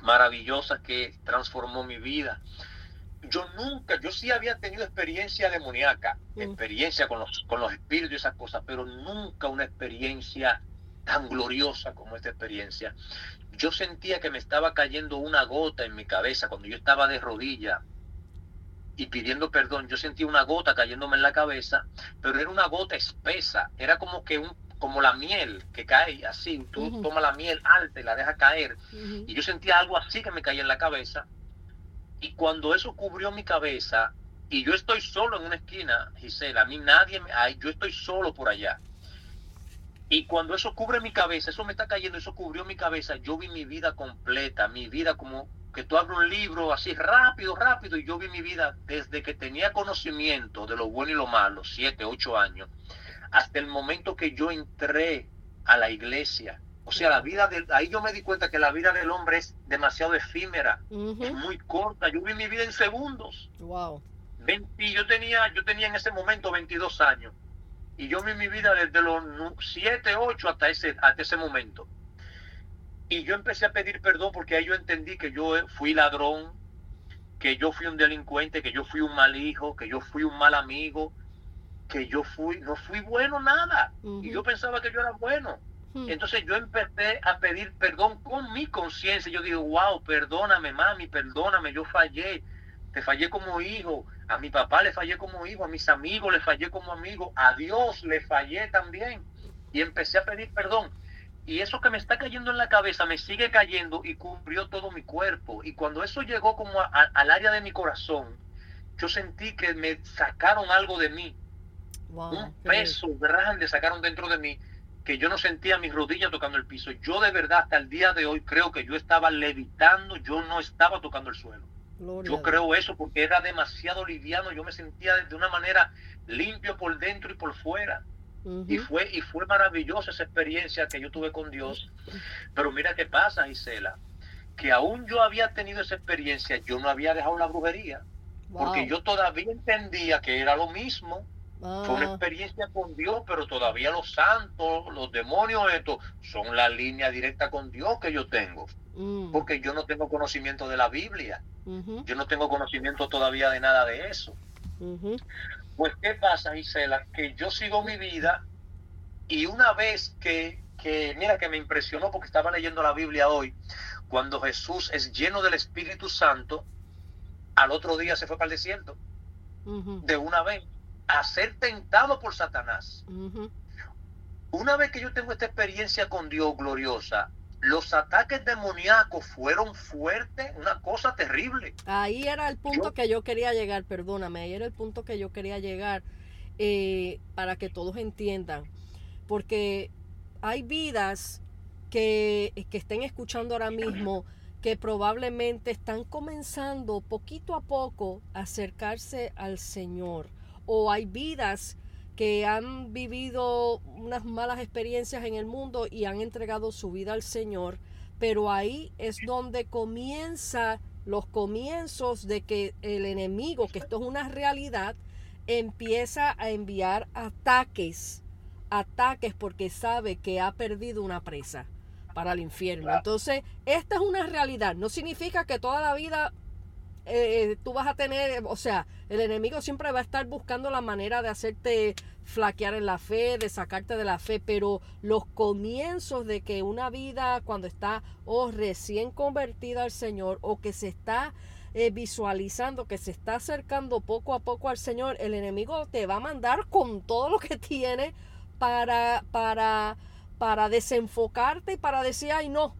maravillosa que transformó mi vida yo nunca, yo sí había tenido experiencia demoníaca, mm. experiencia con los, con los espíritus y esas cosas, pero nunca una experiencia tan gloriosa como esta experiencia. Yo sentía que me estaba cayendo una gota en mi cabeza cuando yo estaba de rodilla y pidiendo perdón. Yo sentía una gota cayéndome en la cabeza, pero era una gota espesa, era como que un como la miel que cae así, tú tomas la miel alta y la dejas caer, y yo sentía algo así que me caía en la cabeza, y cuando eso cubrió mi cabeza, y yo estoy solo en una esquina, Gisela, a mí nadie, me, ay, yo estoy solo por allá. Y cuando eso cubre mi cabeza, eso me está cayendo, eso cubrió mi cabeza, yo vi mi vida completa, mi vida como que tú abres un libro así rápido, rápido, y yo vi mi vida desde que tenía conocimiento de lo bueno y lo malo, siete, ocho años, hasta el momento que yo entré a la iglesia, o sea, la vida de ahí yo me di cuenta que la vida del hombre es demasiado efímera, es muy corta. Yo vi mi vida en segundos. Wow. yo tenía, yo tenía en ese momento 22 años. Y yo vi mi vida desde los 7, 8 hasta ese, hasta ese momento. Y yo empecé a pedir perdón porque ahí yo entendí que yo fui ladrón, que yo fui un delincuente, que yo fui un mal hijo, que yo fui un mal amigo, que yo fui, no fui bueno nada. Y yo pensaba que yo era bueno. Hmm. Entonces yo empecé a pedir perdón con mi conciencia. Yo digo, wow, perdóname, mami, perdóname, yo fallé. Te fallé como hijo, a mi papá le fallé como hijo, a mis amigos le fallé como amigo, a Dios le fallé también. Y empecé a pedir perdón. Y eso que me está cayendo en la cabeza me sigue cayendo y cubrió todo mi cuerpo. Y cuando eso llegó como al área de mi corazón, yo sentí que me sacaron algo de mí. un peso grande sacaron dentro de mí que yo no sentía mis rodillas tocando el piso. Yo de verdad hasta el día de hoy creo que yo estaba levitando, yo no estaba tocando el suelo. yo creo eso porque era demasiado liviano, yo me sentía de una manera limpio por dentro y por fuera. Y fue y fue maravillosa esa experiencia que yo tuve con Dios. Pero mira qué pasa, Gisela, que aún yo había tenido esa experiencia, yo no había dejado la brujería, porque yo todavía entendía que era lo mismo fue una ah. experiencia con Dios, pero todavía los santos, los demonios, esto, son la línea directa con Dios que yo tengo. Mm. Porque yo no tengo conocimiento de la Biblia. Yo no tengo conocimiento todavía de nada de eso. Pues, ¿qué pasa, Gisela? Que yo sigo mi vida y una vez que, que, mira, que me impresionó porque estaba leyendo la Biblia hoy, cuando Jesús es lleno del Espíritu Santo, al otro día se fue para el desierto. De una vez a ser tentado por Satanás. Una vez que yo tengo esta experiencia con Dios gloriosa, los ataques demoníacos fueron fuertes, una cosa terrible. Ahí era el punto que yo quería llegar, perdóname, ahí era el punto que yo quería llegar eh, para que todos entiendan. Porque hay vidas que, que estén escuchando ahora mismo que probablemente están comenzando poquito a poco a acercarse al Señor o hay vidas que han vivido unas malas experiencias en el mundo y han entregado su vida al Señor, pero ahí es donde comienza los comienzos de que el enemigo, que esto es una realidad, empieza a enviar ataques, ataques porque sabe que ha perdido una presa para el infierno. Entonces, esta es una realidad. No significa que toda la vida eh, tú vas a tener, o sea, el enemigo siempre va a estar buscando la manera de hacerte flaquear en la fe, de sacarte de la fe, pero los comienzos de que una vida cuando está o recién convertida al Señor o que se está eh, visualizando, que se está acercando poco a poco al Señor, el enemigo te va a mandar con todo lo que tiene para, para, para desenfocarte y para decir, ay no,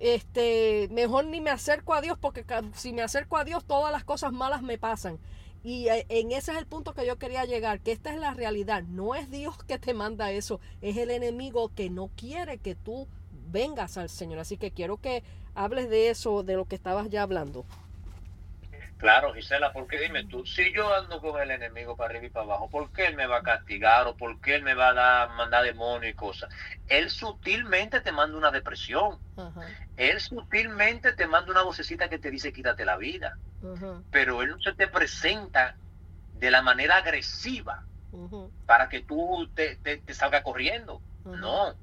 este, mejor ni me acerco a Dios porque si me acerco a Dios todas las cosas malas me pasan. Y eh, en ese es el punto que yo quería llegar, que esta es la realidad. No es Dios que te manda eso, es el enemigo que no quiere que tú vengas al Señor. Así que quiero que hables de eso, de lo que estabas ya hablando. Claro, Gisela, porque dime tú, si yo ando con el enemigo para arriba y para abajo, ¿por qué él me va a castigar o por qué él me va a dar, mandar demonios y cosas? Él sutilmente te manda una depresión. Él sutilmente te manda una vocecita que te dice quítate la vida. Pero él no se te presenta de la manera agresiva para que tú te, te, salgas corriendo. No.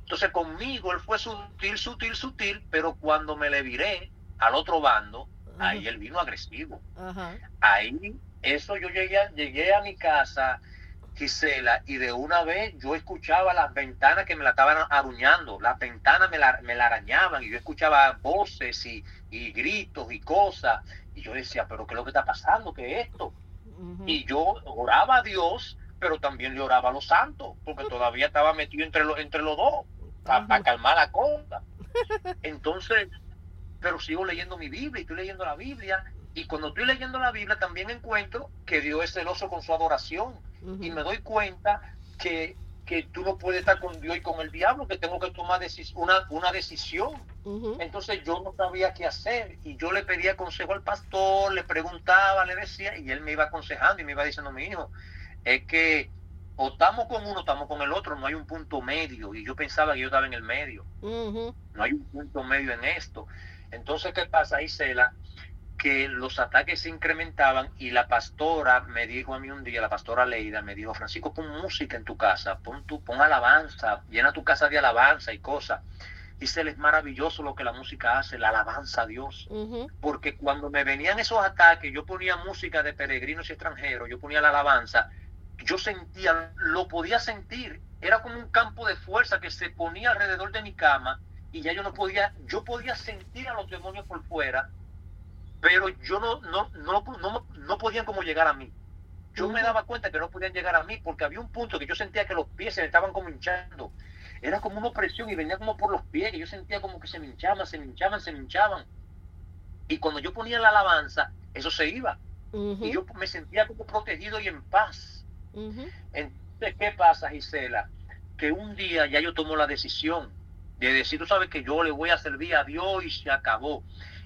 Entonces conmigo él fue sutil, sutil, sutil, pero cuando me le viré al otro bando, Ahí él vino agresivo. Ahí, eso yo llegué, llegué a mi casa, Gisela, y de una vez yo escuchaba las ventanas que me la estaban aruñando, las ventanas me la, me la arañaban y yo escuchaba voces y, gritos y cosas. Y yo decía, pero ¿qué es lo que está pasando? ¿Qué es esto? Y yo oraba a Dios, pero también le oraba a los santos, porque todavía estaba metido entre, los entre los dos, para calmar la cosa. Entonces, pero sigo leyendo mi Biblia y estoy leyendo la Biblia. Y cuando estoy leyendo la Biblia también encuentro que Dios es celoso con su adoración. Y me doy cuenta que, que, tú no puedes estar con Dios y con el diablo, que tengo que tomar una, una decisión. Entonces yo no sabía qué hacer. Y yo le pedía consejo al pastor, le preguntaba, le decía, y él me iba aconsejando y me iba diciendo, mi hijo, es que o estamos con uno, estamos con el otro, no hay un punto medio. Y yo pensaba que yo estaba en el medio. No hay un punto medio en esto. Entonces, ¿qué pasa, Isela? Que los ataques se incrementaban y la pastora me dijo a mí un día, la pastora Leida, me dijo, Francisco, pon música en tu casa, pon, tu, pon alabanza, llena tu casa de alabanza y cosas. Dice, es maravilloso lo que la música hace, la alabanza a Dios. Porque cuando me venían esos ataques, yo ponía música de peregrinos y extranjeros, yo ponía la alabanza, yo sentía, lo podía sentir. Era como un campo de fuerza que se ponía alrededor de mi cama y ya yo no podía, yo podía sentir a los demonios por fuera, pero yo no, no, no, no, podían como llegar a mí. Yo me daba cuenta que no podían llegar a mí porque había un punto que yo sentía que los pies se me estaban como hinchando. Era como una opresión y venía como por los pies, que yo sentía como que se me hinchaban, se me hinchaban, se me hinchaban. Y cuando yo ponía la alabanza, eso se iba. Y yo me sentía como protegido y en paz. Entonces, ¿qué pasa, Gisela? Que un día ya yo tomo la decisión de decir, tú sabes que yo le voy a servir a Dios y se acabó.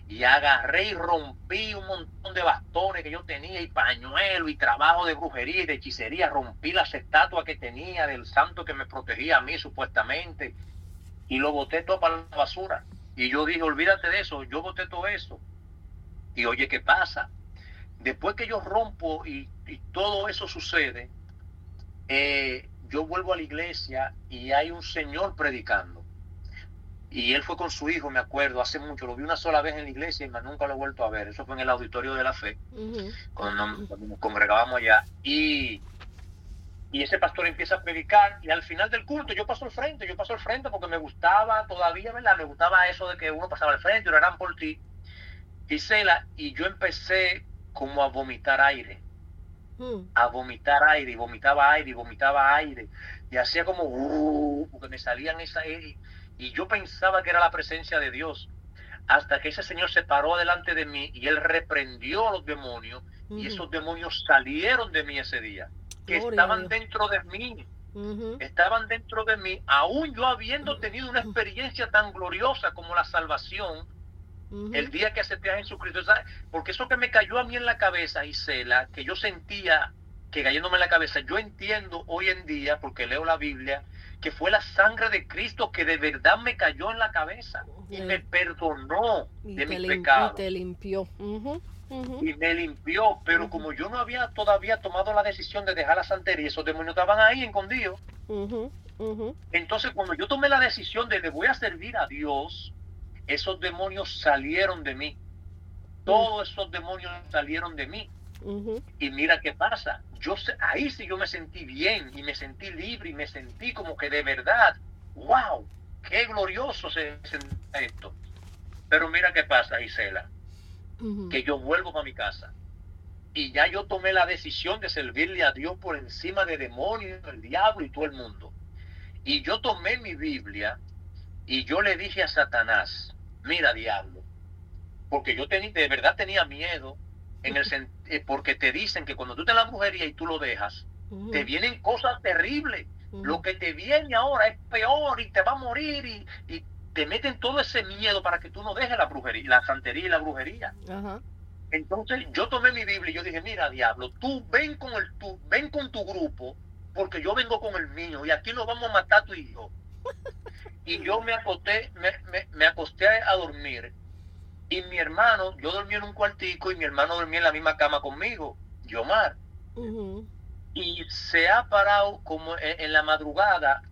Y agarré y rompí un montón de bastones que yo tenía y pañuelo y trabajo de brujería y de hechicería. Rompí las estatuas que tenía del santo que me protegía a mí supuestamente y lo boté todo para la basura. Y yo dije, olvídate de eso, yo boté todo eso. Y oye, ¿qué pasa? Después que yo rompo y, todo eso sucede, eh, yo vuelvo a la iglesia y hay un señor predicando y él fue con su hijo, me acuerdo, hace mucho, lo vi una sola vez en la iglesia y más nunca lo he vuelto a ver. Eso fue en el auditorio de la fe, cuando, nos, congregábamos allá. Y, y ese pastor empieza a predicar y al final del culto yo paso al frente, yo paso al frente porque me gustaba todavía, ¿verdad? Me gustaba eso de que uno pasaba al frente y eran por ti. Gisela, y yo empecé como a vomitar aire, hmm. a vomitar aire, y vomitaba aire, y vomitaba aire, y hacía como, uh, porque me salían esa... Y yo pensaba que era la presencia de Dios. Hasta que ese Señor se paró delante de mí y él reprendió a los demonios. Y esos demonios salieron de mí ese día. Que estaban dentro de mí. Estaban dentro de mí. Aún yo habiendo tenido una experiencia tan gloriosa como la salvación. El día que acepté a Jesucristo. Porque eso que me cayó a mí en la cabeza, Isela, que yo sentía que cayéndome en la cabeza, yo entiendo hoy en día, porque leo la Biblia, que fue la sangre de Cristo que de verdad me cayó en la cabeza y me perdonó de mis pecados. Y te limpió. Y me limpió, pero como yo no había todavía tomado la decisión de dejar la santería, esos demonios estaban ahí escondidos. Entonces cuando yo tomé la decisión de le voy a servir a Dios, esos demonios salieron de mí. Todos esos demonios salieron de mí. Y mira qué pasa. Yo ahí sí yo me sentí bien y me sentí libre y me sentí como que de verdad, wow, qué glorioso se esto. Pero mira qué pasa, Gisela, que yo vuelvo a mi casa y ya yo tomé la decisión de servirle a Dios por encima de demonios, el diablo y todo el mundo. Y yo tomé mi Biblia y yo le dije a Satanás, mira diablo, porque yo tenía, de verdad tenía miedo en el eh, porque te dicen que cuando tú te la brujería y tú lo dejas, te vienen cosas terribles. Lo que te viene ahora es peor y te va a morir y, te meten todo ese miedo para que tú no dejes la brujería, la santería y la brujería. Entonces yo tomé mi Biblia y yo dije, mira, diablo, tú ven con el tú, ven con tu grupo, porque yo vengo con el mío y aquí nos vamos a matar tú y yo. Y yo me acosté, me, me, acosté a dormir. Y mi hermano, yo dormí en un cuartico y mi hermano dormía en la misma cama conmigo, Yomar. Y se ha parado como en, la madrugada,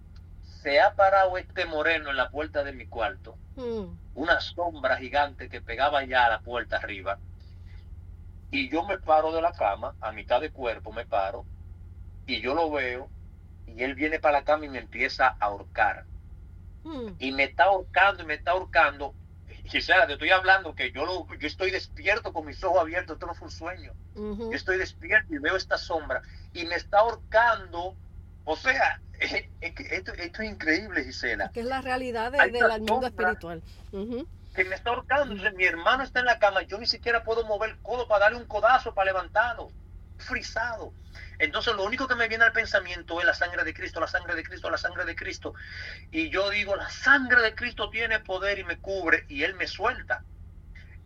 se ha parado este moreno en la puerta de mi cuarto. Mm. Una sombra gigante que pegaba ya a la puerta arriba. Y yo me paro de la cama, a mitad de cuerpo me paro, y yo lo veo, y él viene para la cama y me empieza a ahorcar. Hmm. Y me está ahorcando y me está ahorcando. Gisela, te estoy hablando que yo, lo, yo estoy despierto con mis ojos abiertos, esto no fue un sueño. Yo estoy despierto y veo esta sombra y me está ahorcando. O sea, esto, esto, es increíble, Gisela. que es la realidad del mundo espiritual. Que me está ahorcando. mi hermano está en la cama, yo ni siquiera puedo mover el codo para darle un codazo para levantarlo. Frisado. Entonces lo único que me viene al pensamiento es la sangre de Cristo, la sangre de Cristo, la sangre de Cristo. Y yo digo, la sangre de Cristo tiene poder y me cubre y Él me suelta.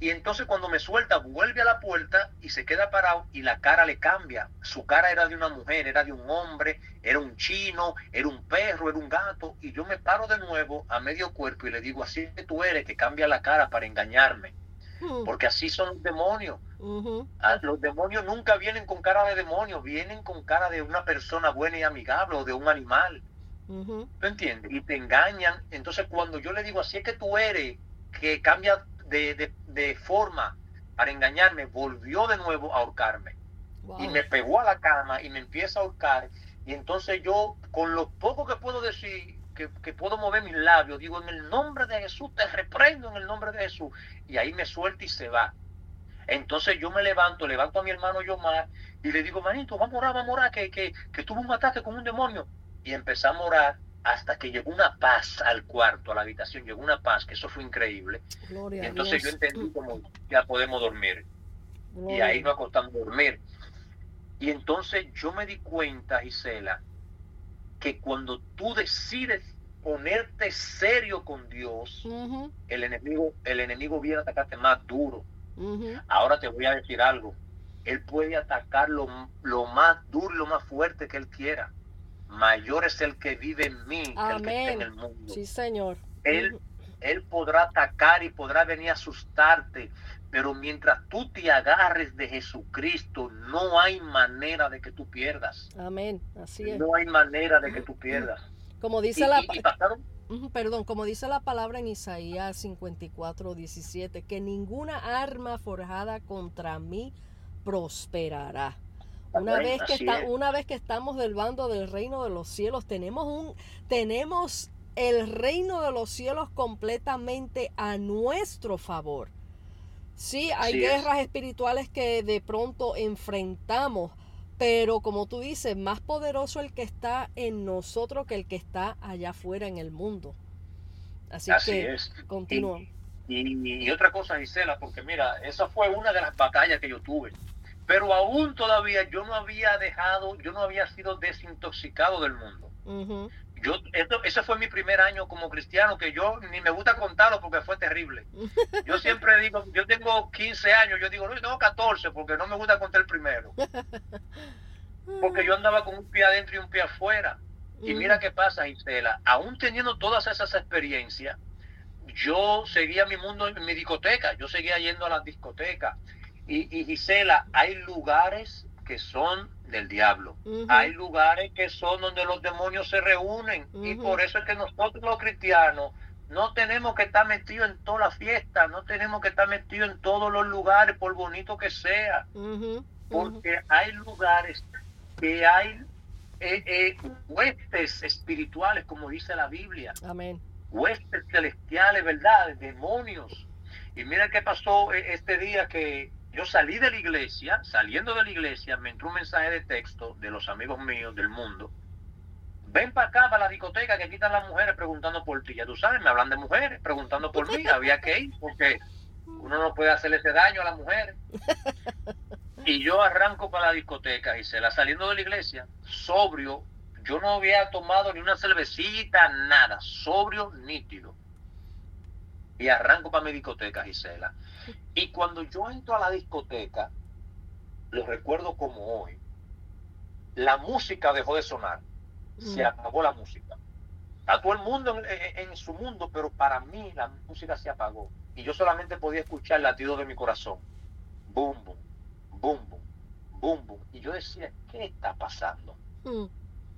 Y entonces cuando me suelta, vuelve a la puerta y se queda parado y la cara le cambia. Su cara era de una mujer, era de un hombre, era un chino, era un perro, era un gato. Y yo me paro de nuevo a medio cuerpo y le digo, así que tú eres, que cambia la cara para engañarme. Porque así son los demonios. Ah, los demonios nunca vienen con cara de demonio, vienen con cara de una persona buena y amigable o de un animal. ¿Tú entiendes? Y te engañan. Entonces cuando yo le digo, así es que tú eres, que cambia de, forma para engañarme, volvió de nuevo a ahorcarme. Y me pegó a la cama y me empieza a ahorcar. Y entonces yo, con lo poco que puedo decir, que, puedo mover mis labios, digo, en el nombre de Jesús, te reprendo en el nombre de Jesús. Y ahí me suelta y se va. Entonces yo me levanto, levanto a mi hermano Yomar y le digo, manito, vamos a orar, vamos a orar, que, que, que tuvo un ataque con un demonio. Y empezamos a orar hasta que llegó una paz al cuarto, a la habitación, llegó una paz, que eso fue increíble. y entonces yo entendí como ya podemos dormir. Y ahí nos acostamos a dormir. Y entonces yo me di cuenta, Gisela, que cuando tú decides ponerte serio con Dios, el enemigo, el enemigo viene a atacarte más duro. Ahora te voy a decir algo. Él puede atacar lo, más duro, lo más fuerte que él quiera. Mayor es el que vive en mí que el que está en el mundo. Sí, Señor. Él, él podrá atacar y podrá venir a asustarte, pero mientras tú te agarres de Jesucristo, no hay manera de que tú pierdas. Amén. Así es. No hay manera de que tú pierdas. Como dice la Perdón, como dice la palabra en Isaías 54, 17, que ninguna arma forjada contra mí prosperará. Una vez, que está, una vez que estamos del bando del reino de los cielos, tenemos un tenemos el reino de los cielos completamente a nuestro favor. Sí, hay guerras espirituales que de pronto enfrentamos, pero como tú dices, más poderoso el que está en nosotros que el que está allá afuera en el mundo. Así, que es. continúa. Y, otra cosa, Gisela, porque mira, esa fue una de las batallas que yo tuve. Pero aún todavía yo no había dejado, yo no había sido desintoxicado del mundo. Yo, esto, ese fue mi primer año como cristiano, que yo ni me gusta contarlo porque fue terrible. Yo siempre digo, yo tengo 15 años, yo digo, no, yo tengo 14 porque no me gusta contar el primero. Porque yo andaba con un pie adentro y un pie afuera. Y mira qué pasa, Gisela, aún teniendo todas esas experiencias, yo seguía mi mundo en mi discoteca, yo seguía yendo a las discotecas. Y, y Gisela, hay lugares que son del diablo. Hay lugares que son donde los demonios se reúnen y por eso es que nosotros los cristianos no tenemos que estar metidos en toda la fiesta, no tenemos que estar metidos en todos los lugares, por bonito que sea, porque hay lugares que hay eh, eh, huestes espirituales, como dice la Biblia. Amén. Huestes celestiales, ¿verdad? Demonios. Y mira qué pasó eh, este día que yo salí de la iglesia, saliendo de la iglesia, me entró un mensaje de texto de los amigos míos del mundo. Ven para acá, para la discoteca, que quitan las mujeres preguntando por ti. Ya tú sabes, me hablan de mujeres preguntando por mí. Había que ir porque uno no puede hacerle ese daño a las mujeres. Y yo arranco para la discoteca y se la saliendo de la iglesia, sobrio. Yo no había tomado ni una cervecita, nada, sobrio, nítido. Y arranco para mi discoteca, Gisela. Y cuando yo entro a la discoteca, lo recuerdo como hoy, la música dejó de sonar, se apagó la música. A todo el mundo en, su mundo, pero para mí la música se apagó. Y yo solamente podía escuchar el latido de mi corazón. Boom, boom, boom, boom, boom, boom. Y yo decía, ¿qué está pasando? Mm.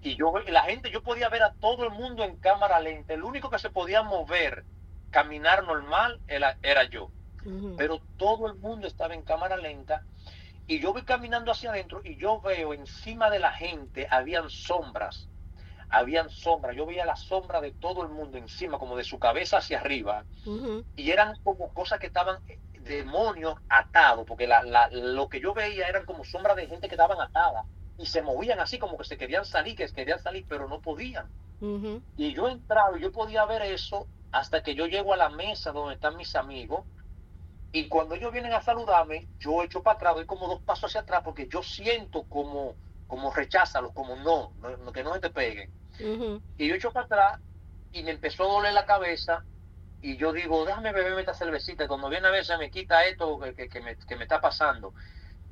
Y yo, la gente, yo podía ver a todo el mundo en cámara lenta. El único que se podía mover, caminar normal, era, era yo. Pero todo el mundo estaba en cámara lenta y yo voy caminando hacia adentro y yo veo encima de la gente, habían sombras, habían sombras, yo veía la sombra de todo el mundo encima, como de su cabeza hacia arriba, y eran como cosas que estaban eh, demonios atados, porque la, lo que yo veía eran como sombras de gente que estaban atadas y se movían así como que se querían salir, que querían salir, pero no podían. Y yo entraba y yo podía ver eso hasta que yo llego a la mesa donde están mis amigos y cuando ellos vienen a saludarme, yo echo para atrás, doy como dos pasos hacia atrás, porque yo siento como, como recházalos, como no, que no se te peguen. Y yo echo para atrás y me empezó a doler la cabeza. Y yo digo, déjame beberme esta cervecita. Y cuando viene a ver, se me quita esto que, que, me, que me está pasando.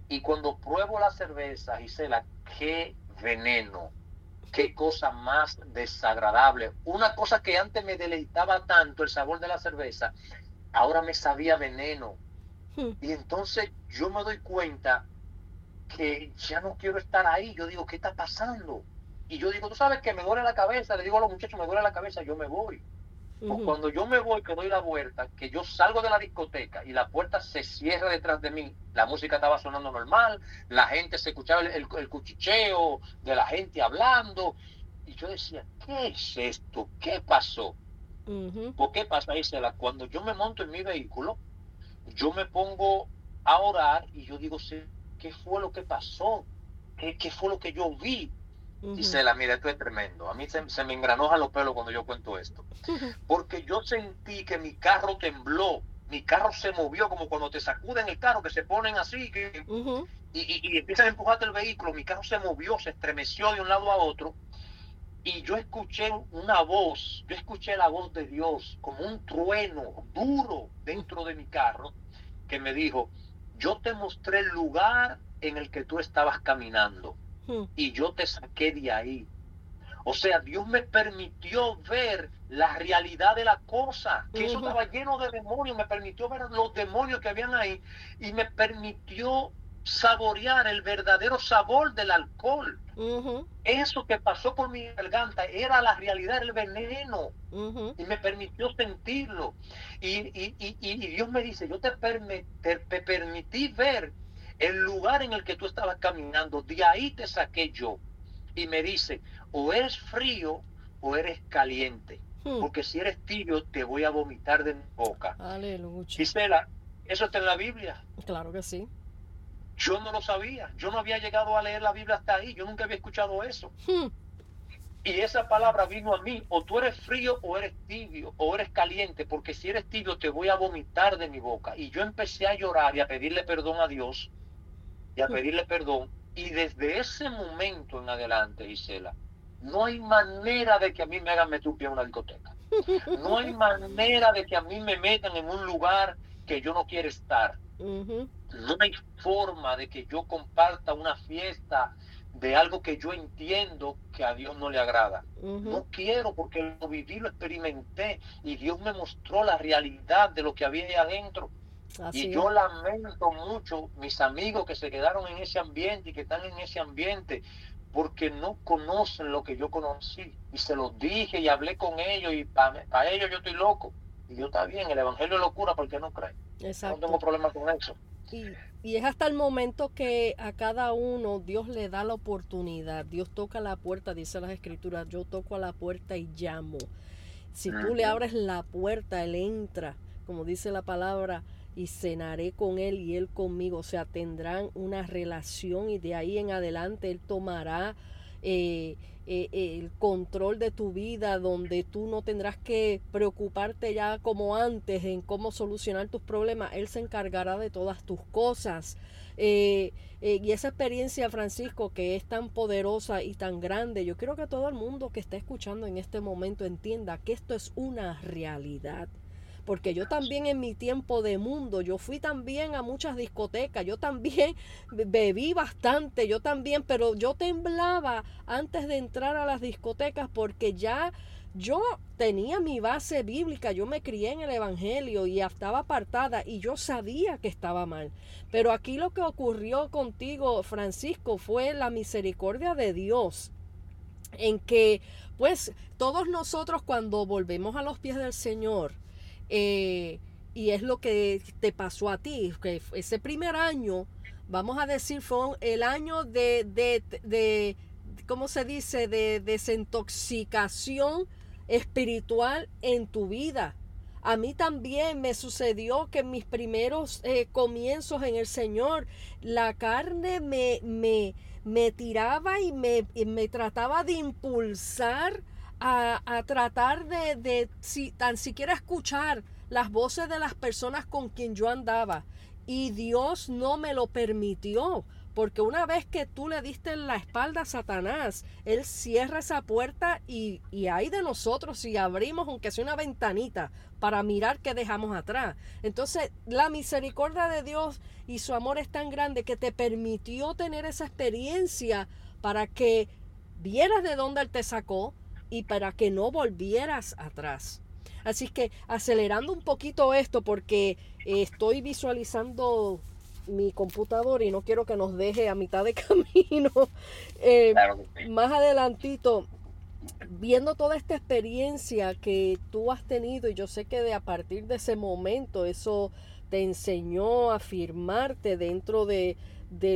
Y cuando pruebo la cerveza, Gisela, qué veneno, qué cosa más desagradable. Una cosa que antes me deleitaba tanto el sabor de la cerveza, ahora me sabía veneno. Hmm. Y entonces yo me doy cuenta que ya no quiero estar ahí. Yo digo, ¿qué está pasando? Y yo digo, tú sabes que me duele la cabeza. Le digo a los muchachos, me duele la cabeza, yo me voy. Pues cuando yo me voy, que doy la vuelta, que yo salgo de la discoteca y la puerta se cierra detrás de mí, la música estaba sonando normal, la gente se escuchaba el, el cuchicheo de la gente hablando. Y yo decía, ¿qué es esto? ¿Qué pasó? ¿Por qué pasa, Isela? Cuando yo me monto en mi vehículo, yo me pongo a orar y yo digo, ¿qué fue lo que pasó? ¿Qué, fue lo que yo vi? Isela, mira, esto es tremendo. A mí se, me engranoja los pelos cuando yo cuento esto. Porque yo sentí que mi carro tembló, mi carro se movió como cuando te sacuden el carro, que se ponen así que, y, y, empiezan a empujarte el vehículo. Mi carro se movió, se estremeció de un lado a otro y yo escuché una voz, yo escuché la voz de Dios como un trueno duro dentro de mi carro que me dijo, yo te mostré el lugar en el que tú estabas caminando hmm. y yo te saqué de ahí. O sea, Dios me permitió ver la realidad de la cosa, que eso estaba lleno de demonios, me permitió ver los demonios que habían ahí y me permitió saborear el verdadero sabor del alcohol. Eso que pasó por mi garganta era la realidad, el veneno. Y me permitió sentirlo. Y, Dios me dice, yo te, te, permití ver el lugar en el que tú estabas caminando. De ahí te saqué yo. Y me dice, o eres frío o eres caliente. Hmm. Porque si eres tibio, te voy a vomitar de mi boca. Aleluya. Gisela, ¿eso está en la Biblia? Claro que sí. Yo no lo sabía, yo no había llegado a leer la Biblia hasta ahí, yo nunca había escuchado eso. Hmm. Y esa palabra vino a mí, o tú eres frío o eres tibio, o eres caliente, porque si eres tibio te voy a vomitar de mi boca. Y yo empecé a llorar y a pedirle perdón a Dios, y a hmm. pedirle perdón. Y desde ese momento en adelante, Gisela, no hay manera de que a mí me hagan meter un pie en una discoteca. No hay manera de que a mí me metan en un lugar que yo no quiero estar. No hay forma de que yo comparta una fiesta de algo que yo entiendo que a Dios no le agrada. No quiero porque lo viví, lo experimenté y Dios me mostró la realidad de lo que había ahí adentro. y yo lamento mucho mis amigos que se quedaron en ese ambiente y que están en ese ambiente porque no conocen lo que yo conocí. Y se los dije y hablé con ellos y para ellos yo estoy loco. Y yo está bien, el Evangelio es locura porque no cree. No tengo problema con eso. Y, es hasta el momento que a cada uno Dios le da la oportunidad. Dios toca la puerta, dice las escrituras, yo toco a la puerta y llamo. Si tú le abres la puerta, Él entra, como dice la palabra, y cenaré con Él y Él conmigo. O sea, tendrán una relación y de ahí en adelante Él tomará eh, eh, el control de tu vida, donde tú no tendrás que preocuparte ya como antes en cómo solucionar tus problemas, Él se encargará de todas tus cosas. Eh, y esa experiencia, Francisco, que es tan poderosa y tan grande, yo quiero que todo el mundo que está escuchando en este momento entienda que esto es una realidad. Porque yo también en mi tiempo de mundo, yo fui también a muchas discotecas, yo también bebí bastante, yo también, pero yo temblaba antes de entrar a las discotecas porque ya yo tenía mi base bíblica, yo me crié en el Evangelio y estaba apartada y yo sabía que estaba mal. Pero aquí lo que ocurrió contigo, Francisco, fue la misericordia de Dios en que pues todos nosotros cuando volvemos a los pies del Señor, eh, y es lo que te pasó a ti, que ese primer año, vamos a decir, fue el año de, de, de ¿cómo se dice?, de desintoxicación espiritual en tu vida. A mí también me sucedió que en mis primeros eh, comienzos en el Señor, la carne me, me, me tiraba y me, me, trataba de impulsar a, tratar de, si, tan siquiera escuchar las voces de las personas con quien yo andaba. Y Dios no me lo permitió. Porque una vez que tú le diste la espalda a Satanás, él cierra esa puerta y, y hay de nosotros si abrimos, aunque sea una ventanita, para mirar qué dejamos atrás. Entonces, la misericordia de Dios y su amor es tan grande que te permitió tener esa experiencia para que vieras de dónde Él te sacó y para que no volvieras atrás. Así que acelerando un poquito esto porque estoy visualizando mi computador y no quiero que nos deje a mitad de camino. Eh, más adelantito, viendo toda esta experiencia que tú has tenido y yo sé que de a partir de ese momento eso te enseñó a firmarte dentro de,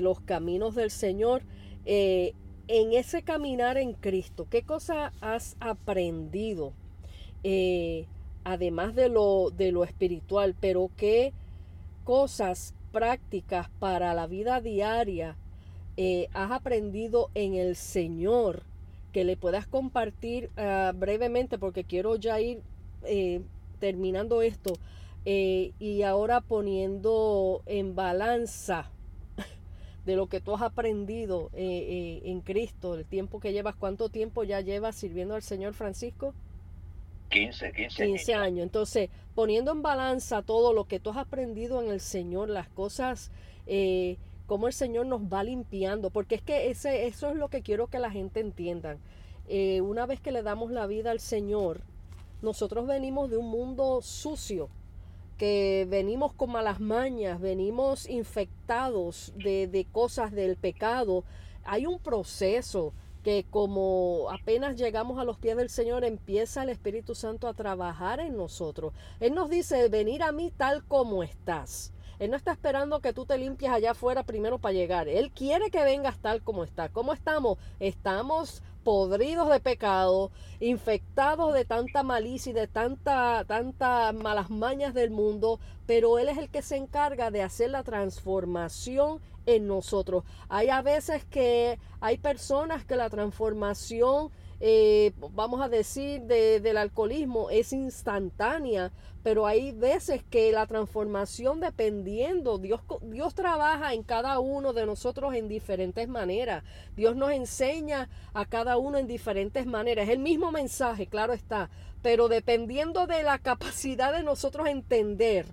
los caminos del Señor. Eh, en ese caminar en Cristo, ¿qué cosa has aprendido? Eh, además de lo, de lo espiritual, pero qué cosas prácticas para la vida diaria eh, has aprendido en el Señor que le puedas compartir ah, brevemente porque quiero ya ir eh, terminando esto y ahora poniendo en balanza de lo que tú has aprendido en Cristo, el tiempo que llevas, ¿cuánto tiempo ya llevas sirviendo al Señor Francisco? 15, 15, 15 años. Entonces, poniendo en balanza todo lo que tú has aprendido en el Señor, las cosas, eh, cómo el Señor nos va limpiando, porque es que ese, eso es lo que quiero que la gente entienda. Eh, una vez que le damos la vida al Señor, nosotros venimos de un mundo sucio, que venimos con malas mañas, venimos infectados de, de cosas del pecado. Hay un proceso que como apenas llegamos a los pies del Señor, empieza el Espíritu Santo a trabajar en nosotros. Él nos dice, venir a mí tal como estás. Él no está esperando que tú te limpies allá afuera primero para llegar. Él quiere que vengas tal como está. ¿Cómo estamos? Estamos podridos de pecado, infectados de tanta malicia y de tanta, tanta malas mañas del mundo, pero Él es el que se encarga de hacer la transformación en nosotros. Hay a veces que hay personas que la transformación, eh, vamos a decir, del alcoholismo es instantánea, pero hay veces que la transformación dependiendo, Dios, Dios trabaja en cada uno de nosotros en diferentes maneras. Dios nos enseña a cada uno en diferentes maneras. Es el mismo mensaje, claro está, pero dependiendo de la capacidad de nosotros entender,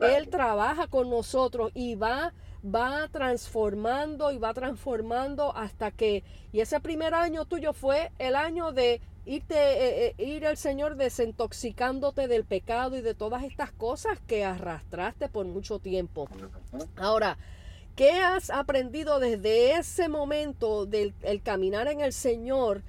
Él trabaja con nosotros y va va transformando y va transformando hasta que, y ese primer año tuyo fue el año de irte, eh, eh, ir al Señor desintoxicándote del pecado y de todas estas cosas que arrastraste por mucho tiempo. Ahora, ¿qué has aprendido desde ese momento del el caminar en el Señor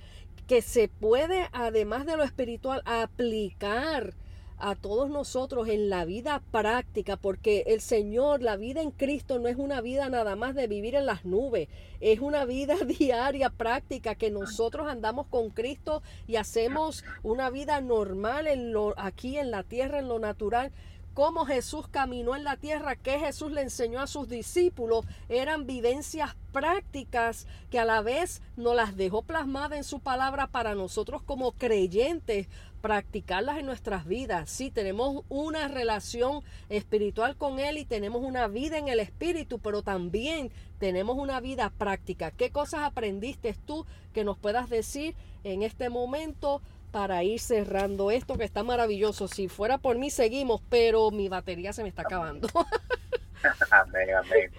que se puede, además de lo espiritual, aplicar? A todos nosotros en la vida práctica, porque el Señor, la vida en Cristo no es una vida nada más de vivir en las nubes, es una vida diaria práctica que nosotros andamos con Cristo y hacemos una vida normal en lo, aquí en la tierra, en lo natural. Cómo Jesús caminó en la tierra, qué Jesús le enseñó a sus discípulos, eran vivencias prácticas que a la vez nos las dejó plasmadas en su palabra para nosotros como creyentes practicarlas en nuestras vidas. Sí, tenemos una relación espiritual con Él y tenemos una vida en el Espíritu, pero también tenemos una vida práctica. ¿Qué cosas aprendiste tú que nos puedas decir en este momento para ir cerrando esto que está maravilloso. Si fuera por mí, seguimos, pero mi batería se me está acabando. amén, amén.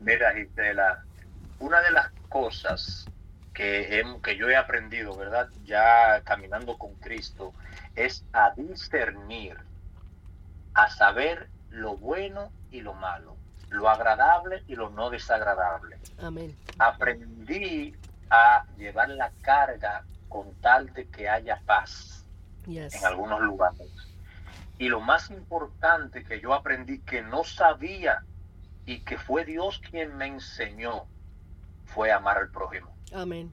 Mira, Gisela, una de las cosas que, que yo he aprendido, ¿verdad? Ya caminando con Cristo, es a discernir, a saber lo bueno y lo malo, lo agradable y lo no desagradable. Amén. Aprendí a llevar la carga con tal de que haya paz en algunos lugares. Y lo más importante que yo aprendí que no sabía y que fue Dios quien me enseñó fue amar al prójimo. Amén.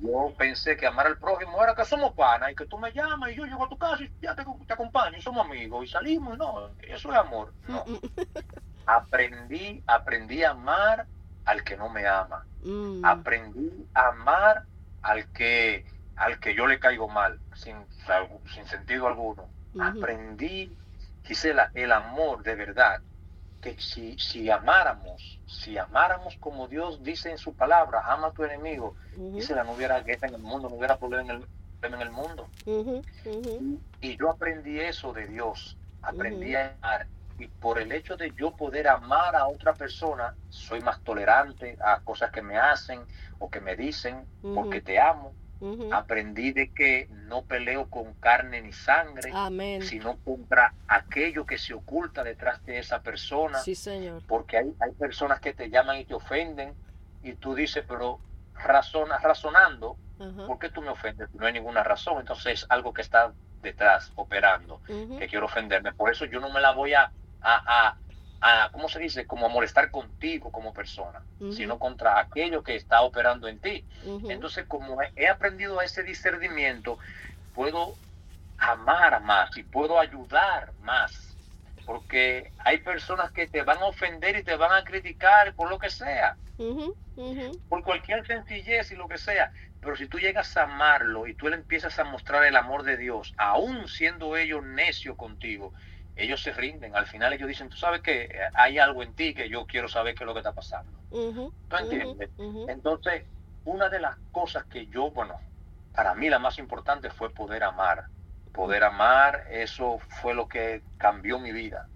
Yo pensé que amar al prójimo era que somos panas y que tú me llamas y yo llego a tu casa y ya te, acompaño y somos amigos y salimos. No, eso es amor. No. aprendí, aprendí a amar al que no me ama. Mm. Aprendí a amar al que, al que yo le caigo mal, sin, sin sentido alguno. Aprendí, Gisela, el amor de verdad que si, si amáramos, si amáramos como Dios dice en su palabra, ama a tu enemigo, dice la no hubiera guerra en el mundo, no hubiera problema en el, en el mundo. Y yo aprendí eso de Dios, aprendí a amar. Y por el hecho de yo poder amar a otra persona, soy más tolerante a cosas que me hacen o que me dicen, porque te amo Aprendí de que no peleo con carne ni sangre, sino contra aquello que se oculta detrás de esa persona. Sí, señor. Porque hay, hay personas que te llaman y te ofenden y tú dices, pero razona, razonando, ¿por qué tú me ofendes? No hay ninguna razón. Entonces es algo que está detrás, operando, que quiero ofenderme. Por eso yo no me la voy a, a a, ¿cómo se dice? Como a molestar contigo como persona, sino contra aquello que está operando en ti. Entonces, como he, aprendido ese discernimiento, puedo amar más y puedo ayudar más. Porque hay personas que te van a ofender y te van a criticar por lo que sea, por cualquier sencillez y lo que sea. Pero si tú llegas a amarlo y tú le empiezas a mostrar el amor de Dios, aún siendo ellos necios contigo, ellos se rinden. Al final ellos dicen, tú sabes que hay algo en ti que yo quiero saber qué es lo que está pasando. ¿Tú entiendes? Entonces, una de las cosas que yo, bueno, para mí la más importante fue poder amar. Poder amar, eso fue lo que cambió mi vida.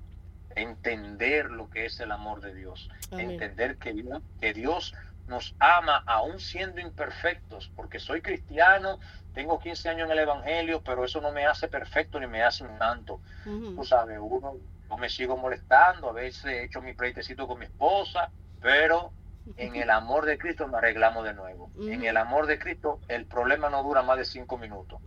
Entender lo que es el amor de Dios. Entender que, que Dios nos ama aún siendo imperfectos, porque soy cristiano, tengo 15 años en el Evangelio, pero eso no me hace perfecto ni me hace un santo. Tú sabes, uno, no me sigo molestando, a veces he hecho mi pleitecito con mi esposa, pero en el amor de Cristo me arreglamos de nuevo. En el amor de Cristo el problema no dura más de cinco minutos.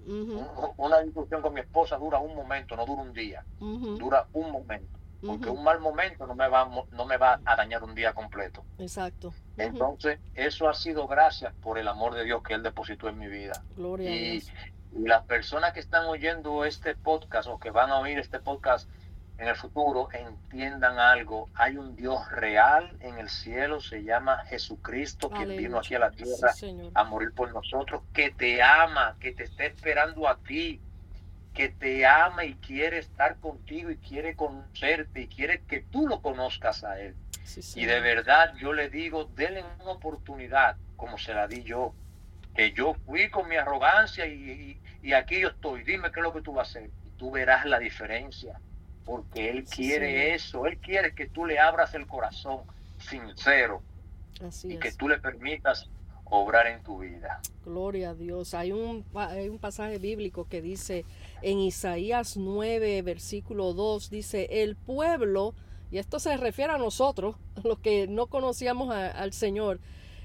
Una discusión con mi esposa dura un momento, no dura un día, dura un momento porque un mal momento no me va no me va a dañar un día completo. Exacto. Entonces, eso ha sido gracias por el amor de Dios que él depositó en mi vida. Gloria y, a Dios. y las personas que están oyendo este podcast o que van a oír este podcast en el futuro entiendan algo. Hay un Dios real en el cielo, se llama Jesucristo, que vino aquí a la tierra a morir por nosotros, que te ama, que te está esperando a ti, que te ama y quiere estar contigo y quiere conocerte y quiere que tú lo conozcas a Él. y de verdad yo le digo, denle una oportunidad como se la di yo, que yo fui con mi arrogancia y, aquí yo estoy, dime qué es lo que tú vas a hacer. Y tú verás la diferencia, porque Él quiere eso, Él quiere que tú le abras el corazón sincero y que tú le permitas obrar en tu vida. Gloria a Dios. Hay un, hay un pasaje bíblico que dice en Isaías 9, versículo 2, dice, el pueblo, y esto se refiere a nosotros, los que no conocíamos al Señor,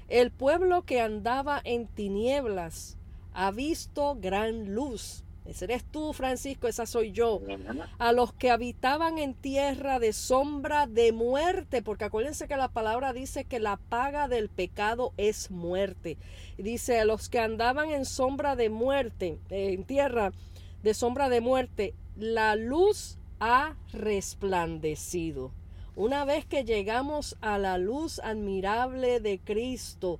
el pueblo que andaba en tinieblas ha visto gran luz. Ese eres tú, Francisco, esa soy yo. A los que habitaban en tierra de sombra de muerte, porque acuérdense que la palabra dice que la paga del pecado es muerte. Dice a los que andaban en sombra de muerte, en tierra de sombra de muerte, la luz ha resplandecido. Una vez que llegamos a la luz admirable de Cristo,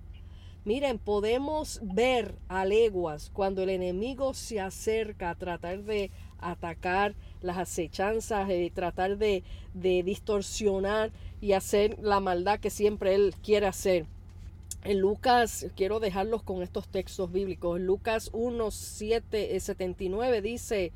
Miren, podemos ver a leguas cuando el enemigo se acerca a tratar de atacar las acechanzas, de tratar de, de distorsionar y hacer la maldad que siempre él quiere hacer. En Lucas, quiero dejarlos con estos textos bíblicos. En Lucas 1, 7, 79 dice,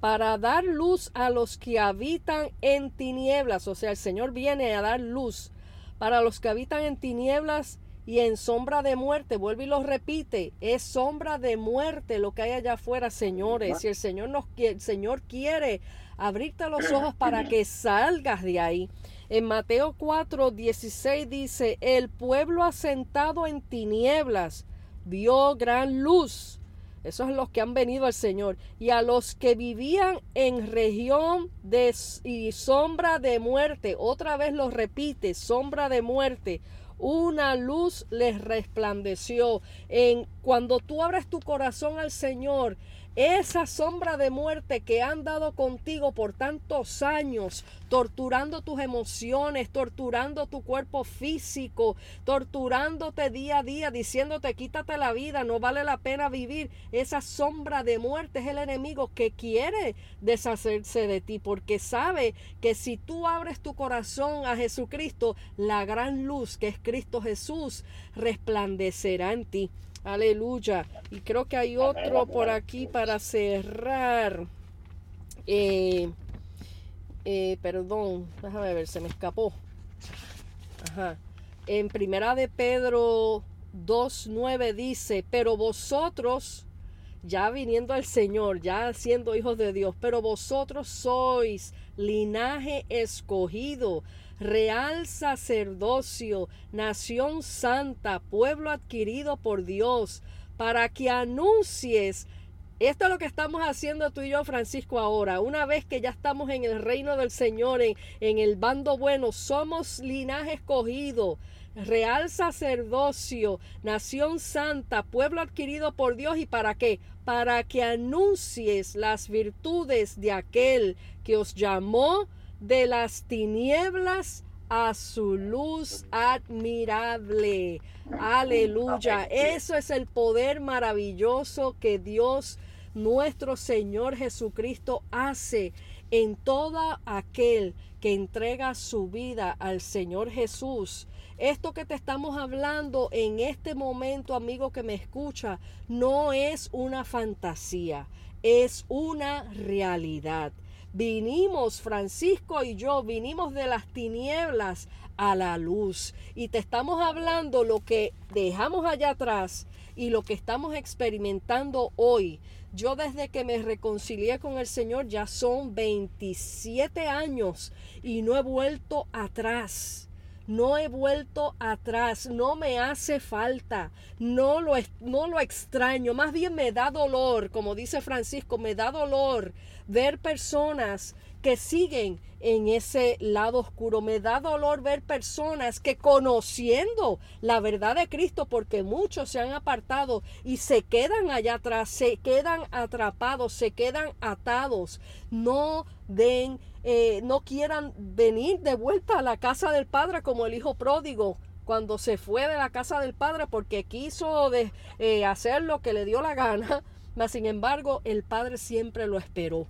para dar luz a los que habitan en tinieblas. O sea, el Señor viene a dar luz para los que habitan en tinieblas y en sombra de muerte. Vuelve y lo repite. Es sombra de muerte lo que hay allá afuera, señores. Si el Señor, nos, el Señor quiere abrirte los ojos para que salgas de ahí. En Mateo 4, 16 dice, el pueblo asentado en tinieblas vio gran luz. Esos son los que han venido al Señor. Y a los que vivían en región de y sombra de muerte, otra vez lo repite, sombra de muerte, una luz les resplandeció. En cuando tú abres tu corazón al Señor, esa sombra de muerte que han dado contigo por tantos años, torturando tus emociones, torturando tu cuerpo físico, torturándote día a día, diciéndote quítate la vida, no vale la pena vivir. Esa sombra de muerte es el enemigo que quiere deshacerse de ti porque sabe que si tú abres tu corazón a Jesucristo, la gran luz que es Cristo Jesús resplandecerá en ti. Aleluya. Y creo que hay otro por aquí para cerrar. Eh, eh, perdón, déjame ver, se me escapó. Ajá. En primera de Pedro 2.9 dice, pero vosotros, ya viniendo al Señor, ya siendo hijos de Dios, pero vosotros sois linaje escogido, real sacerdocio, nación santa, pueblo adquirido por Dios, para que anuncies esto es lo que estamos haciendo tú y yo, Francisco, ahora. Una vez que ya estamos en el reino del Señor, en, en, el bando bueno, somos linaje escogido, real sacerdocio, nación santa, pueblo adquirido por Dios. ¿Y para qué? Para que anuncies las virtudes de aquel que os llamó de las tinieblas a su luz admirable. Aleluya. Eso es el poder maravilloso que Dios nuestro Señor Jesucristo hace en todo aquel que entrega su vida al Señor Jesús. Esto que te estamos hablando en este momento, amigo que me escucha, no es una fantasía, es una realidad. Vinimos, Francisco y yo, vinimos de las tinieblas a la luz. Y te estamos hablando lo que dejamos allá atrás y lo que estamos experimentando hoy. Yo desde que me reconcilié con el Señor ya son 27 años y no he vuelto atrás no he vuelto atrás, no me hace falta, no lo, no lo extraño, más bien me da dolor, como dice Francisco, me da dolor ver personas que siguen en ese lado oscuro. Me da dolor ver personas que conociendo la verdad de Cristo, porque muchos se han apartado y se quedan allá atrás, se quedan atrapados, se quedan atados. No den, eh, no quieran venir de vuelta a la casa del Padre como el Hijo pródigo cuando se fue de la casa del Padre porque quiso de, eh, hacer lo que le dio la gana, mas sin embargo el Padre siempre lo esperó.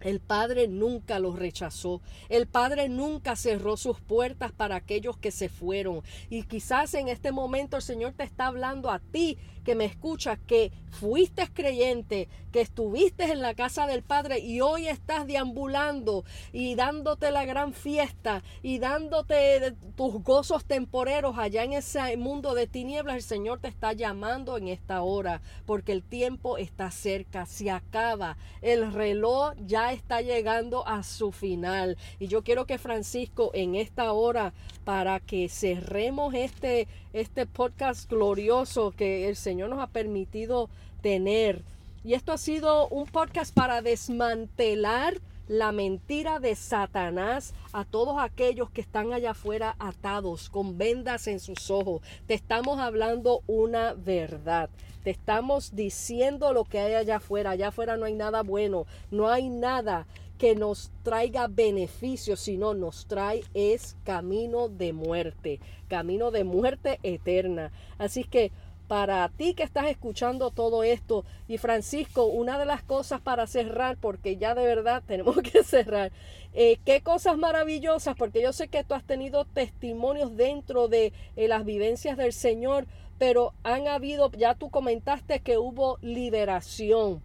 El Padre nunca los rechazó. El Padre nunca cerró sus puertas para aquellos que se fueron. Y quizás en este momento el Señor te está hablando a ti que me escuchas, que fuiste creyente, que estuviste en la casa del Padre y hoy estás deambulando y dándote la gran fiesta y dándote tus gozos temporeros allá en ese mundo de tinieblas, el Señor te está llamando en esta hora porque el tiempo está cerca, se acaba, el reloj ya está llegando a su final. Y yo quiero que Francisco en esta hora, para que cerremos este, este podcast glorioso que el Señor nos ha permitido tener. Y esto ha sido un podcast para desmantelar la mentira de Satanás a todos aquellos que están allá afuera atados con vendas en sus ojos. Te estamos hablando una verdad. Te estamos diciendo lo que hay allá afuera. Allá afuera no hay nada bueno. No hay nada que nos traiga beneficio, sino nos trae es camino de muerte. Camino de muerte eterna. Así que para ti que estás escuchando todo esto. Y Francisco, una de las cosas para cerrar, porque ya de verdad tenemos que cerrar, eh, qué cosas maravillosas, porque yo sé que tú has tenido testimonios dentro de eh, las vivencias del Señor, pero han habido, ya tú comentaste que hubo liberación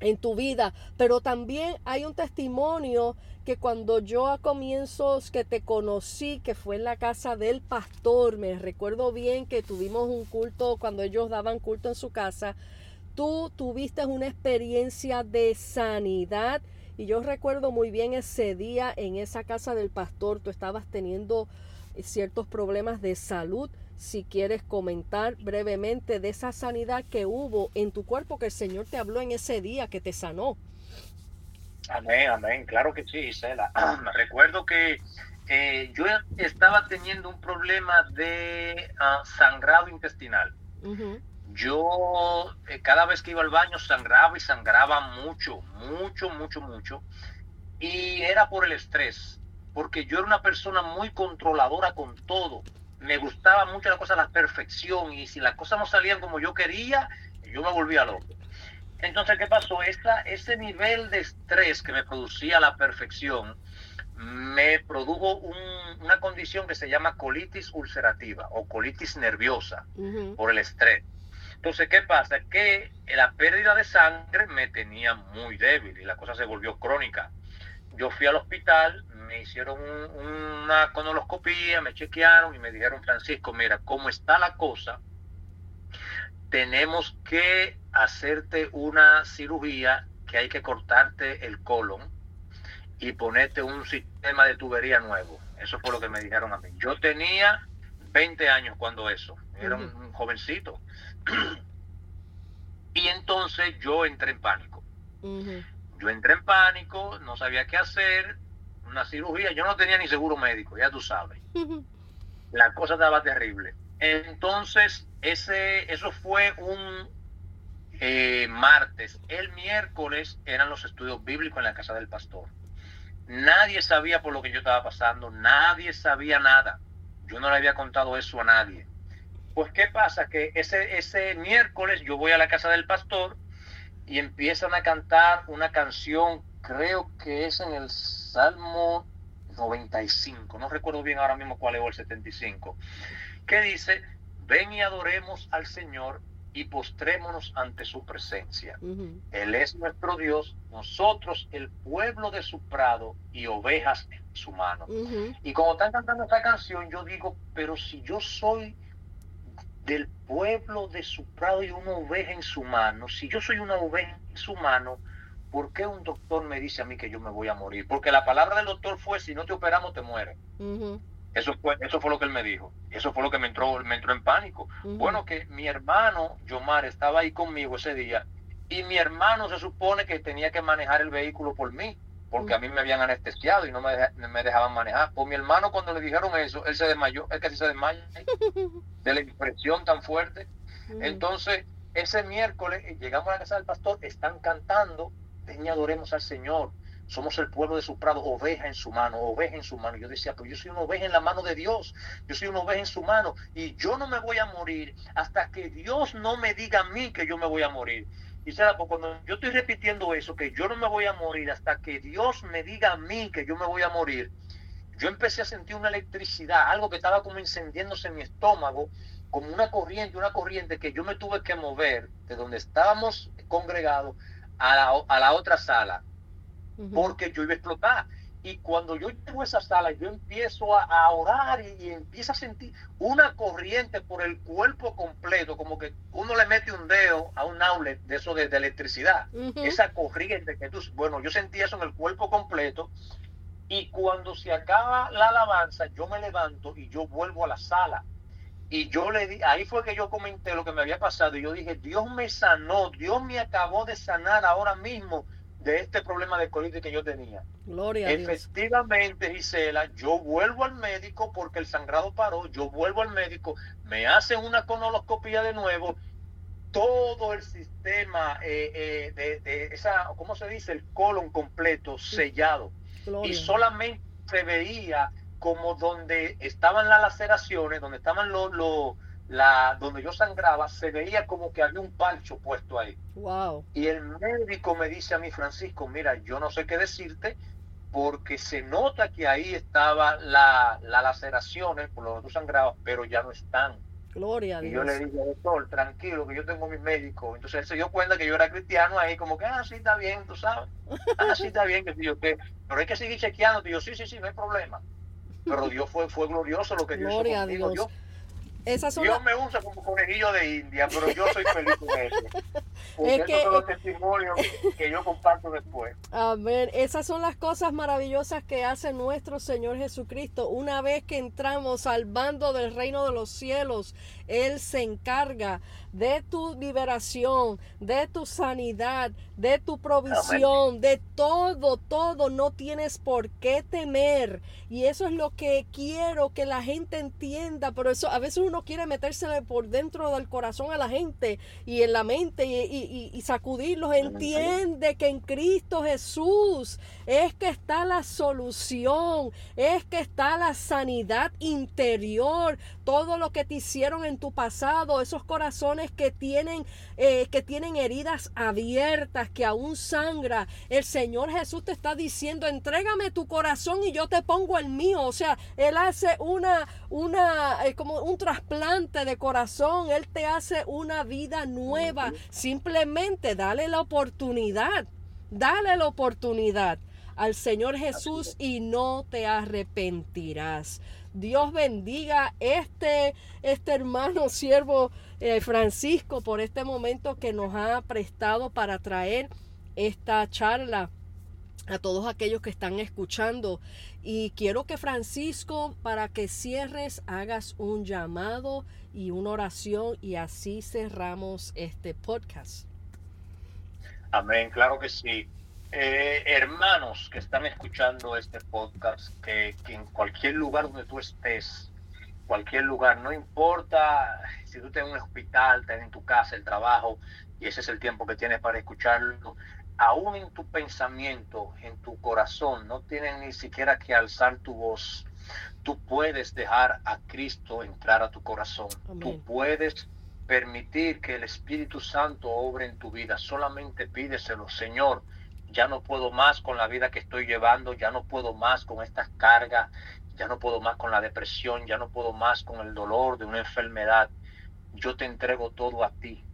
en tu vida, pero también hay un testimonio que cuando yo a comienzos que te conocí, que fue en la casa del pastor, me recuerdo bien que tuvimos un culto cuando ellos daban culto en su casa, tú tuviste una experiencia de sanidad y yo recuerdo muy bien ese día en esa casa del pastor, tú estabas teniendo ciertos problemas de salud. Si quieres comentar brevemente de esa sanidad que hubo en tu cuerpo, que el Señor te habló en ese día, que te sanó. Amén, amén. Claro que sí, Isela. Recuerdo que eh, yo estaba teniendo un problema de ah, sangrado intestinal. Yo eh, cada vez que iba al baño sangraba y sangraba mucho, mucho, mucho, mucho. Y era por el estrés, porque yo era una persona muy controladora con todo. Me gustaba mucho la cosa a la perfección y si las cosas no salían como yo quería, yo me volvía loco. Entonces, ¿qué pasó? Esta, ese nivel de estrés que me producía la perfección me produjo una condición que se llama colitis ulcerativa o colitis nerviosa por el estrés. Entonces, ¿qué pasa? Que la pérdida de sangre me tenía muy débil y la cosa se volvió crónica. Yo fui al hospital, me hicieron una conoloscopía, me chequearon y me dijeron, Francisco, mira, ¿cómo está la cosa? Tenemos que hacerte una cirugía que hay que cortarte el colon y ponerte un sistema de tubería nuevo. Eso fue lo que me dijeron a mí. Yo tenía 20 años cuando eso, era un, jovencito. y entonces yo entré en pánico. Yo entré en pánico, no sabía qué hacer, una cirugía, yo no tenía ni seguro médico, ya tú sabes. La cosa estaba terrible. Entonces ese, eso fue un eh, martes. El miércoles eran los estudios bíblicos en la casa del pastor. Nadie sabía por lo que yo estaba pasando, nadie sabía nada. Yo no le había contado eso a nadie. Pues, ¿qué pasa? Que ese, ese miércoles yo voy a la casa del pastor y empiezan a cantar una canción, creo que es en el Salmo 95, no recuerdo bien ahora mismo cuál es el 75, que dice, ven y adoremos al Señor y postrémonos ante su presencia. Él es nuestro Dios, nosotros el pueblo de su prado y ovejas en su mano. Y como están cantando esta canción, yo digo, pero si yo soy del pueblo de su prado y una oveja en su mano, si yo soy una oveja en su mano, ¿por qué un doctor me dice a mí que yo me voy a morir? Porque la palabra del doctor fue, si no te operamos, te mueres. Eso fue, eso fue lo que él me dijo. Eso fue lo que me entró, me entró en pánico. Bueno, que mi hermano, Yomar, estaba ahí conmigo ese día y mi hermano se supone que tenía que manejar el vehículo por mí, porque a mí me habían anestesiado y no me, me, dejaban manejar. Pues mi hermano cuando le dijeron eso, él se desmayó, él casi se desmayó de la impresión tan fuerte. Entonces, ese miércoles eh, llegamos a la casa del pastor, están cantando, y adoremos al Señor somos el pueblo de su prado, oveja en su mano, oveja en su mano. Yo decía, pero yo soy una oveja en la mano de Dios, yo soy una oveja en su mano y yo no me voy a morir hasta que Dios no me diga a mí que yo me voy a morir. Y será, pues cuando yo estoy repitiendo eso, que yo no me voy a morir hasta que Dios me diga a mí que yo me voy a morir, yo empecé a sentir una electricidad, algo que estaba como encendiéndose en mi estómago, como una corriente, una corriente que yo me tuve que mover de donde estábamos congregados a la, a la otra sala porque yo iba a explotar. Y cuando yo llego a esa sala, yo empiezo a, orar y, empiezo a sentir una corriente por el cuerpo completo, como que uno le mete un dedo a un outlet de eso de, electricidad. Esa corriente que tú, bueno, yo sentí eso en el cuerpo completo. Y cuando se acaba la alabanza, yo me levanto y yo vuelvo a la sala. Y yo le di, ahí fue que yo comenté lo que me había pasado. Y yo dije, Dios me sanó, Dios me acabó de sanar ahora mismo de este problema de colitis que yo tenía. Gloria Efectivamente, Gisela, yo vuelvo al médico porque el sangrado paró, yo vuelvo al médico, me hacen una conoloscopía de nuevo, todo el sistema eh, eh, de, de, esa, ¿cómo se dice? El colon completo sellado. Y solamente se veía como donde estaban las laceraciones, donde estaban los, los la, donde yo sangraba, se veía como que había un pancho puesto ahí. Wow. Y el médico me dice a mí, Francisco, mira, yo no sé qué decirte, porque se nota que ahí estaba la, la laceraciones por lo que tú sangrabas, pero ya no están. Gloria a Dios. Y yo le dije, doctor, tranquilo, que yo tengo mi médico. Entonces él se dio cuenta que yo era cristiano ahí, como que, ah, sí, está bien, tú sabes. Ah, sí, está bien, que yo, que, pero hay que seguir chequeando. Y yo, sí, sí, sí, no hay problema. Pero Dios fue, fue glorioso lo que Dios hizo conmigo. Dios me usa como conejillo de India, pero yo soy feliz con eso. es que, son los testimonios que yo comparto después. Amén. Esas son las cosas maravillosas que hace nuestro Señor Jesucristo. Una vez que entramos al bando del reino de los cielos, Él se encarga de tu liberación, de tu sanidad, de tu provisión, de todo, todo. No tienes por qué temer. Y eso es lo que quiero que la gente entienda. Por eso a veces uno quiere metérsele por dentro del corazón a la gente y en la mente y, y sacudirlos. Entiende que en Cristo Jesús es que está la solución, es que está la sanidad interior, todo lo que te hicieron en tu pasado, esos corazones que tienen, eh, que tienen heridas abiertas, que aún sangra. El Señor Jesús te está diciendo, entrégame tu corazón y yo te pongo el mío. O sea, Él hace una, una, eh, como un trasplante de corazón, Él te hace una vida nueva. Simplemente dale la oportunidad. Dale la oportunidad al Señor Jesús y no te arrepentirás. Dios bendiga este, este hermano siervo eh, Francisco por este momento que nos ha prestado para traer esta charla a todos aquellos que están escuchando. Y quiero que Francisco, para que cierres, hagas un llamado y una oración y así cerramos este podcast. Amén, claro que sí. Eh, hermanos que están escuchando este podcast, que, en cualquier lugar donde tú estés, cualquier lugar, no importa si tú estás en un hospital, estás en tu casa, el trabajo, y ese es el tiempo que tienes para escucharlo, aún en tu pensamiento, en tu corazón, no tienes ni siquiera que alzar tu voz. Tú puedes dejar a Cristo entrar a tu corazón. Tú puedes permitir que el Espíritu Santo obre en tu vida. Solamente pídeselo, Señor ya no puedo más con la vida que estoy llevando, ya no puedo más con estas cargas, ya no puedo más con la depresión, ya no puedo más con el dolor de una enfermedad. Yo te entrego todo a ti.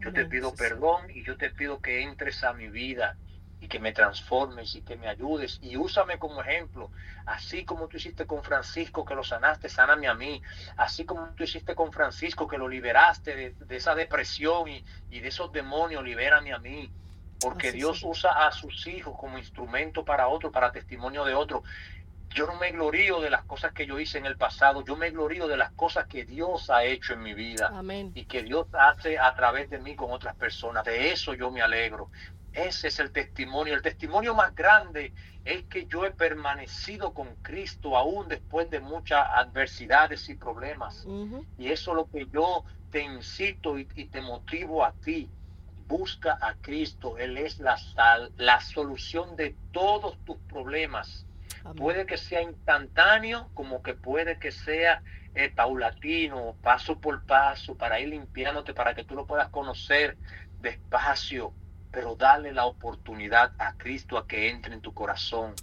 Yo te pido perdón y yo te pido que entres a mi vida y que me transformes y que me ayudes. Y úsame como ejemplo, así como tú hiciste con Francisco que lo sanaste, sáname a mí, así como tú hiciste con Francisco que lo liberaste de, esa depresión y, y, de esos demonios, libérame a mí, porque Dios usa a sus hijos como instrumento para otro, para testimonio de otro. Yo no me glorío de las cosas que yo hice en el pasado, yo me glorío de las cosas que Dios ha hecho en mi vida y que Dios hace a través de mí con otras personas. De eso yo me alegro. Ese es el testimonio. El testimonio más grande es que yo he permanecido con Cristo aún después de muchas adversidades y problemas. Y eso es lo que yo te incito y te motivo a ti busca a Cristo, Él es la sal, la solución de todos tus problemas. Puede que sea instantáneo, como que puede que sea eh, paulatino, paso por paso, para ir limpiándote, para que tú lo puedas conocer despacio, pero dale la oportunidad a Cristo a que entre en tu corazón.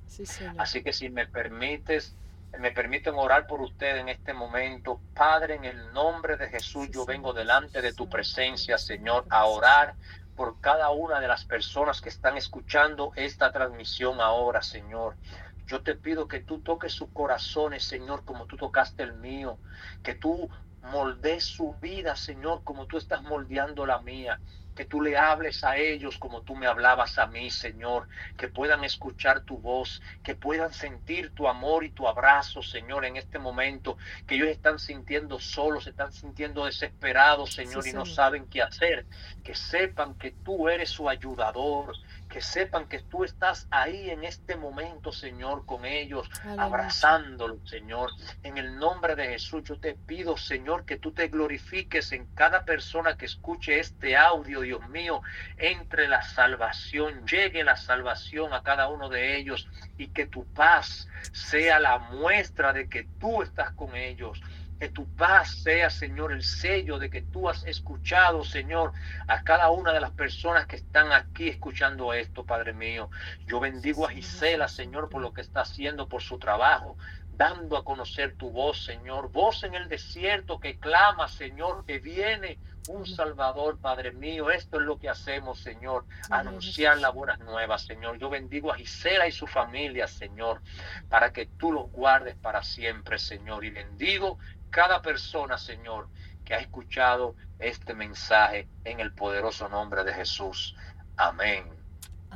Así que si me permites, me permiten orar por usted en este momento. Padre, en el nombre de Jesús, yo vengo delante de tu presencia, Señor, a orar por cada una de las personas que están escuchando esta transmisión ahora, Señor. Yo te pido que tú toques sus corazones, Señor, como tú tocaste el mío, que tú moldees su vida, Señor, como tú estás moldeando la mía. Que tú le hables a ellos como tú me hablabas a mí, Señor, que puedan escuchar tu voz, que puedan sentir tu amor y tu abrazo, Señor, en este momento, que ellos están sintiendo solos, están sintiendo desesperados, Señor, y no saben qué hacer, que sepan que tú eres su ayudador, que sepan que tú estás ahí en este momento, Señor, con ellos, abrazándolos, Señor. En el nombre de Jesús, yo te pido, Señor, que tú te glorifiques en cada persona que escuche este audio, Dios mío, entre la salvación, llegue la salvación a cada uno de ellos y que tu paz sea la muestra de que tú estás con ellos Que tu paz sea, Señor, el sello de que tú has escuchado, Señor, a cada una de las personas que están aquí escuchando esto, Padre mío. Yo bendigo a Gisela, Señor, por lo que está haciendo, por su trabajo dando a conocer tu voz, Señor. Voz en el desierto que clama, Señor, que viene un Salvador, Padre mío. Esto es lo que hacemos, Señor. Anunciar las buenas nuevas, Señor. Yo bendigo a Gisela y su familia, Señor, para que tú los guardes para siempre, Señor. Y bendigo cada persona, Señor, que ha escuchado este mensaje en el poderoso nombre de Jesús. Amén.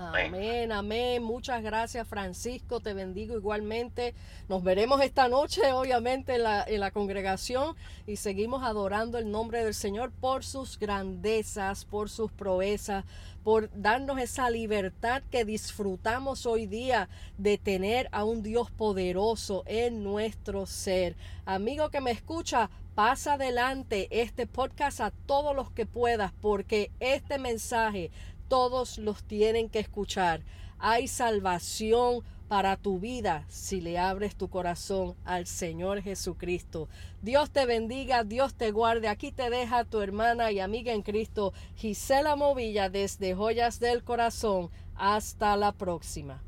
Amén, amén. Muchas gracias, Francisco. Te bendigo igualmente. Nos veremos esta noche, obviamente, en la, congregación y seguimos adorando el nombre del Señor por sus grandezas, por sus proezas, por darnos esa libertad que disfrutamos hoy día de tener a un Dios poderoso en nuestro ser. Amigo que me escucha, pasa adelante este podcast a todos los que puedas porque este mensaje todos los tienen que escuchar. Hay salvación para tu vida si le abres tu corazón al Señor Jesucristo. Dios te bendiga, Dios te guarde. Aquí te deja tu hermana y amiga en Cristo, Gisela Movilla, desde Joyas del Corazón. Hasta la próxima.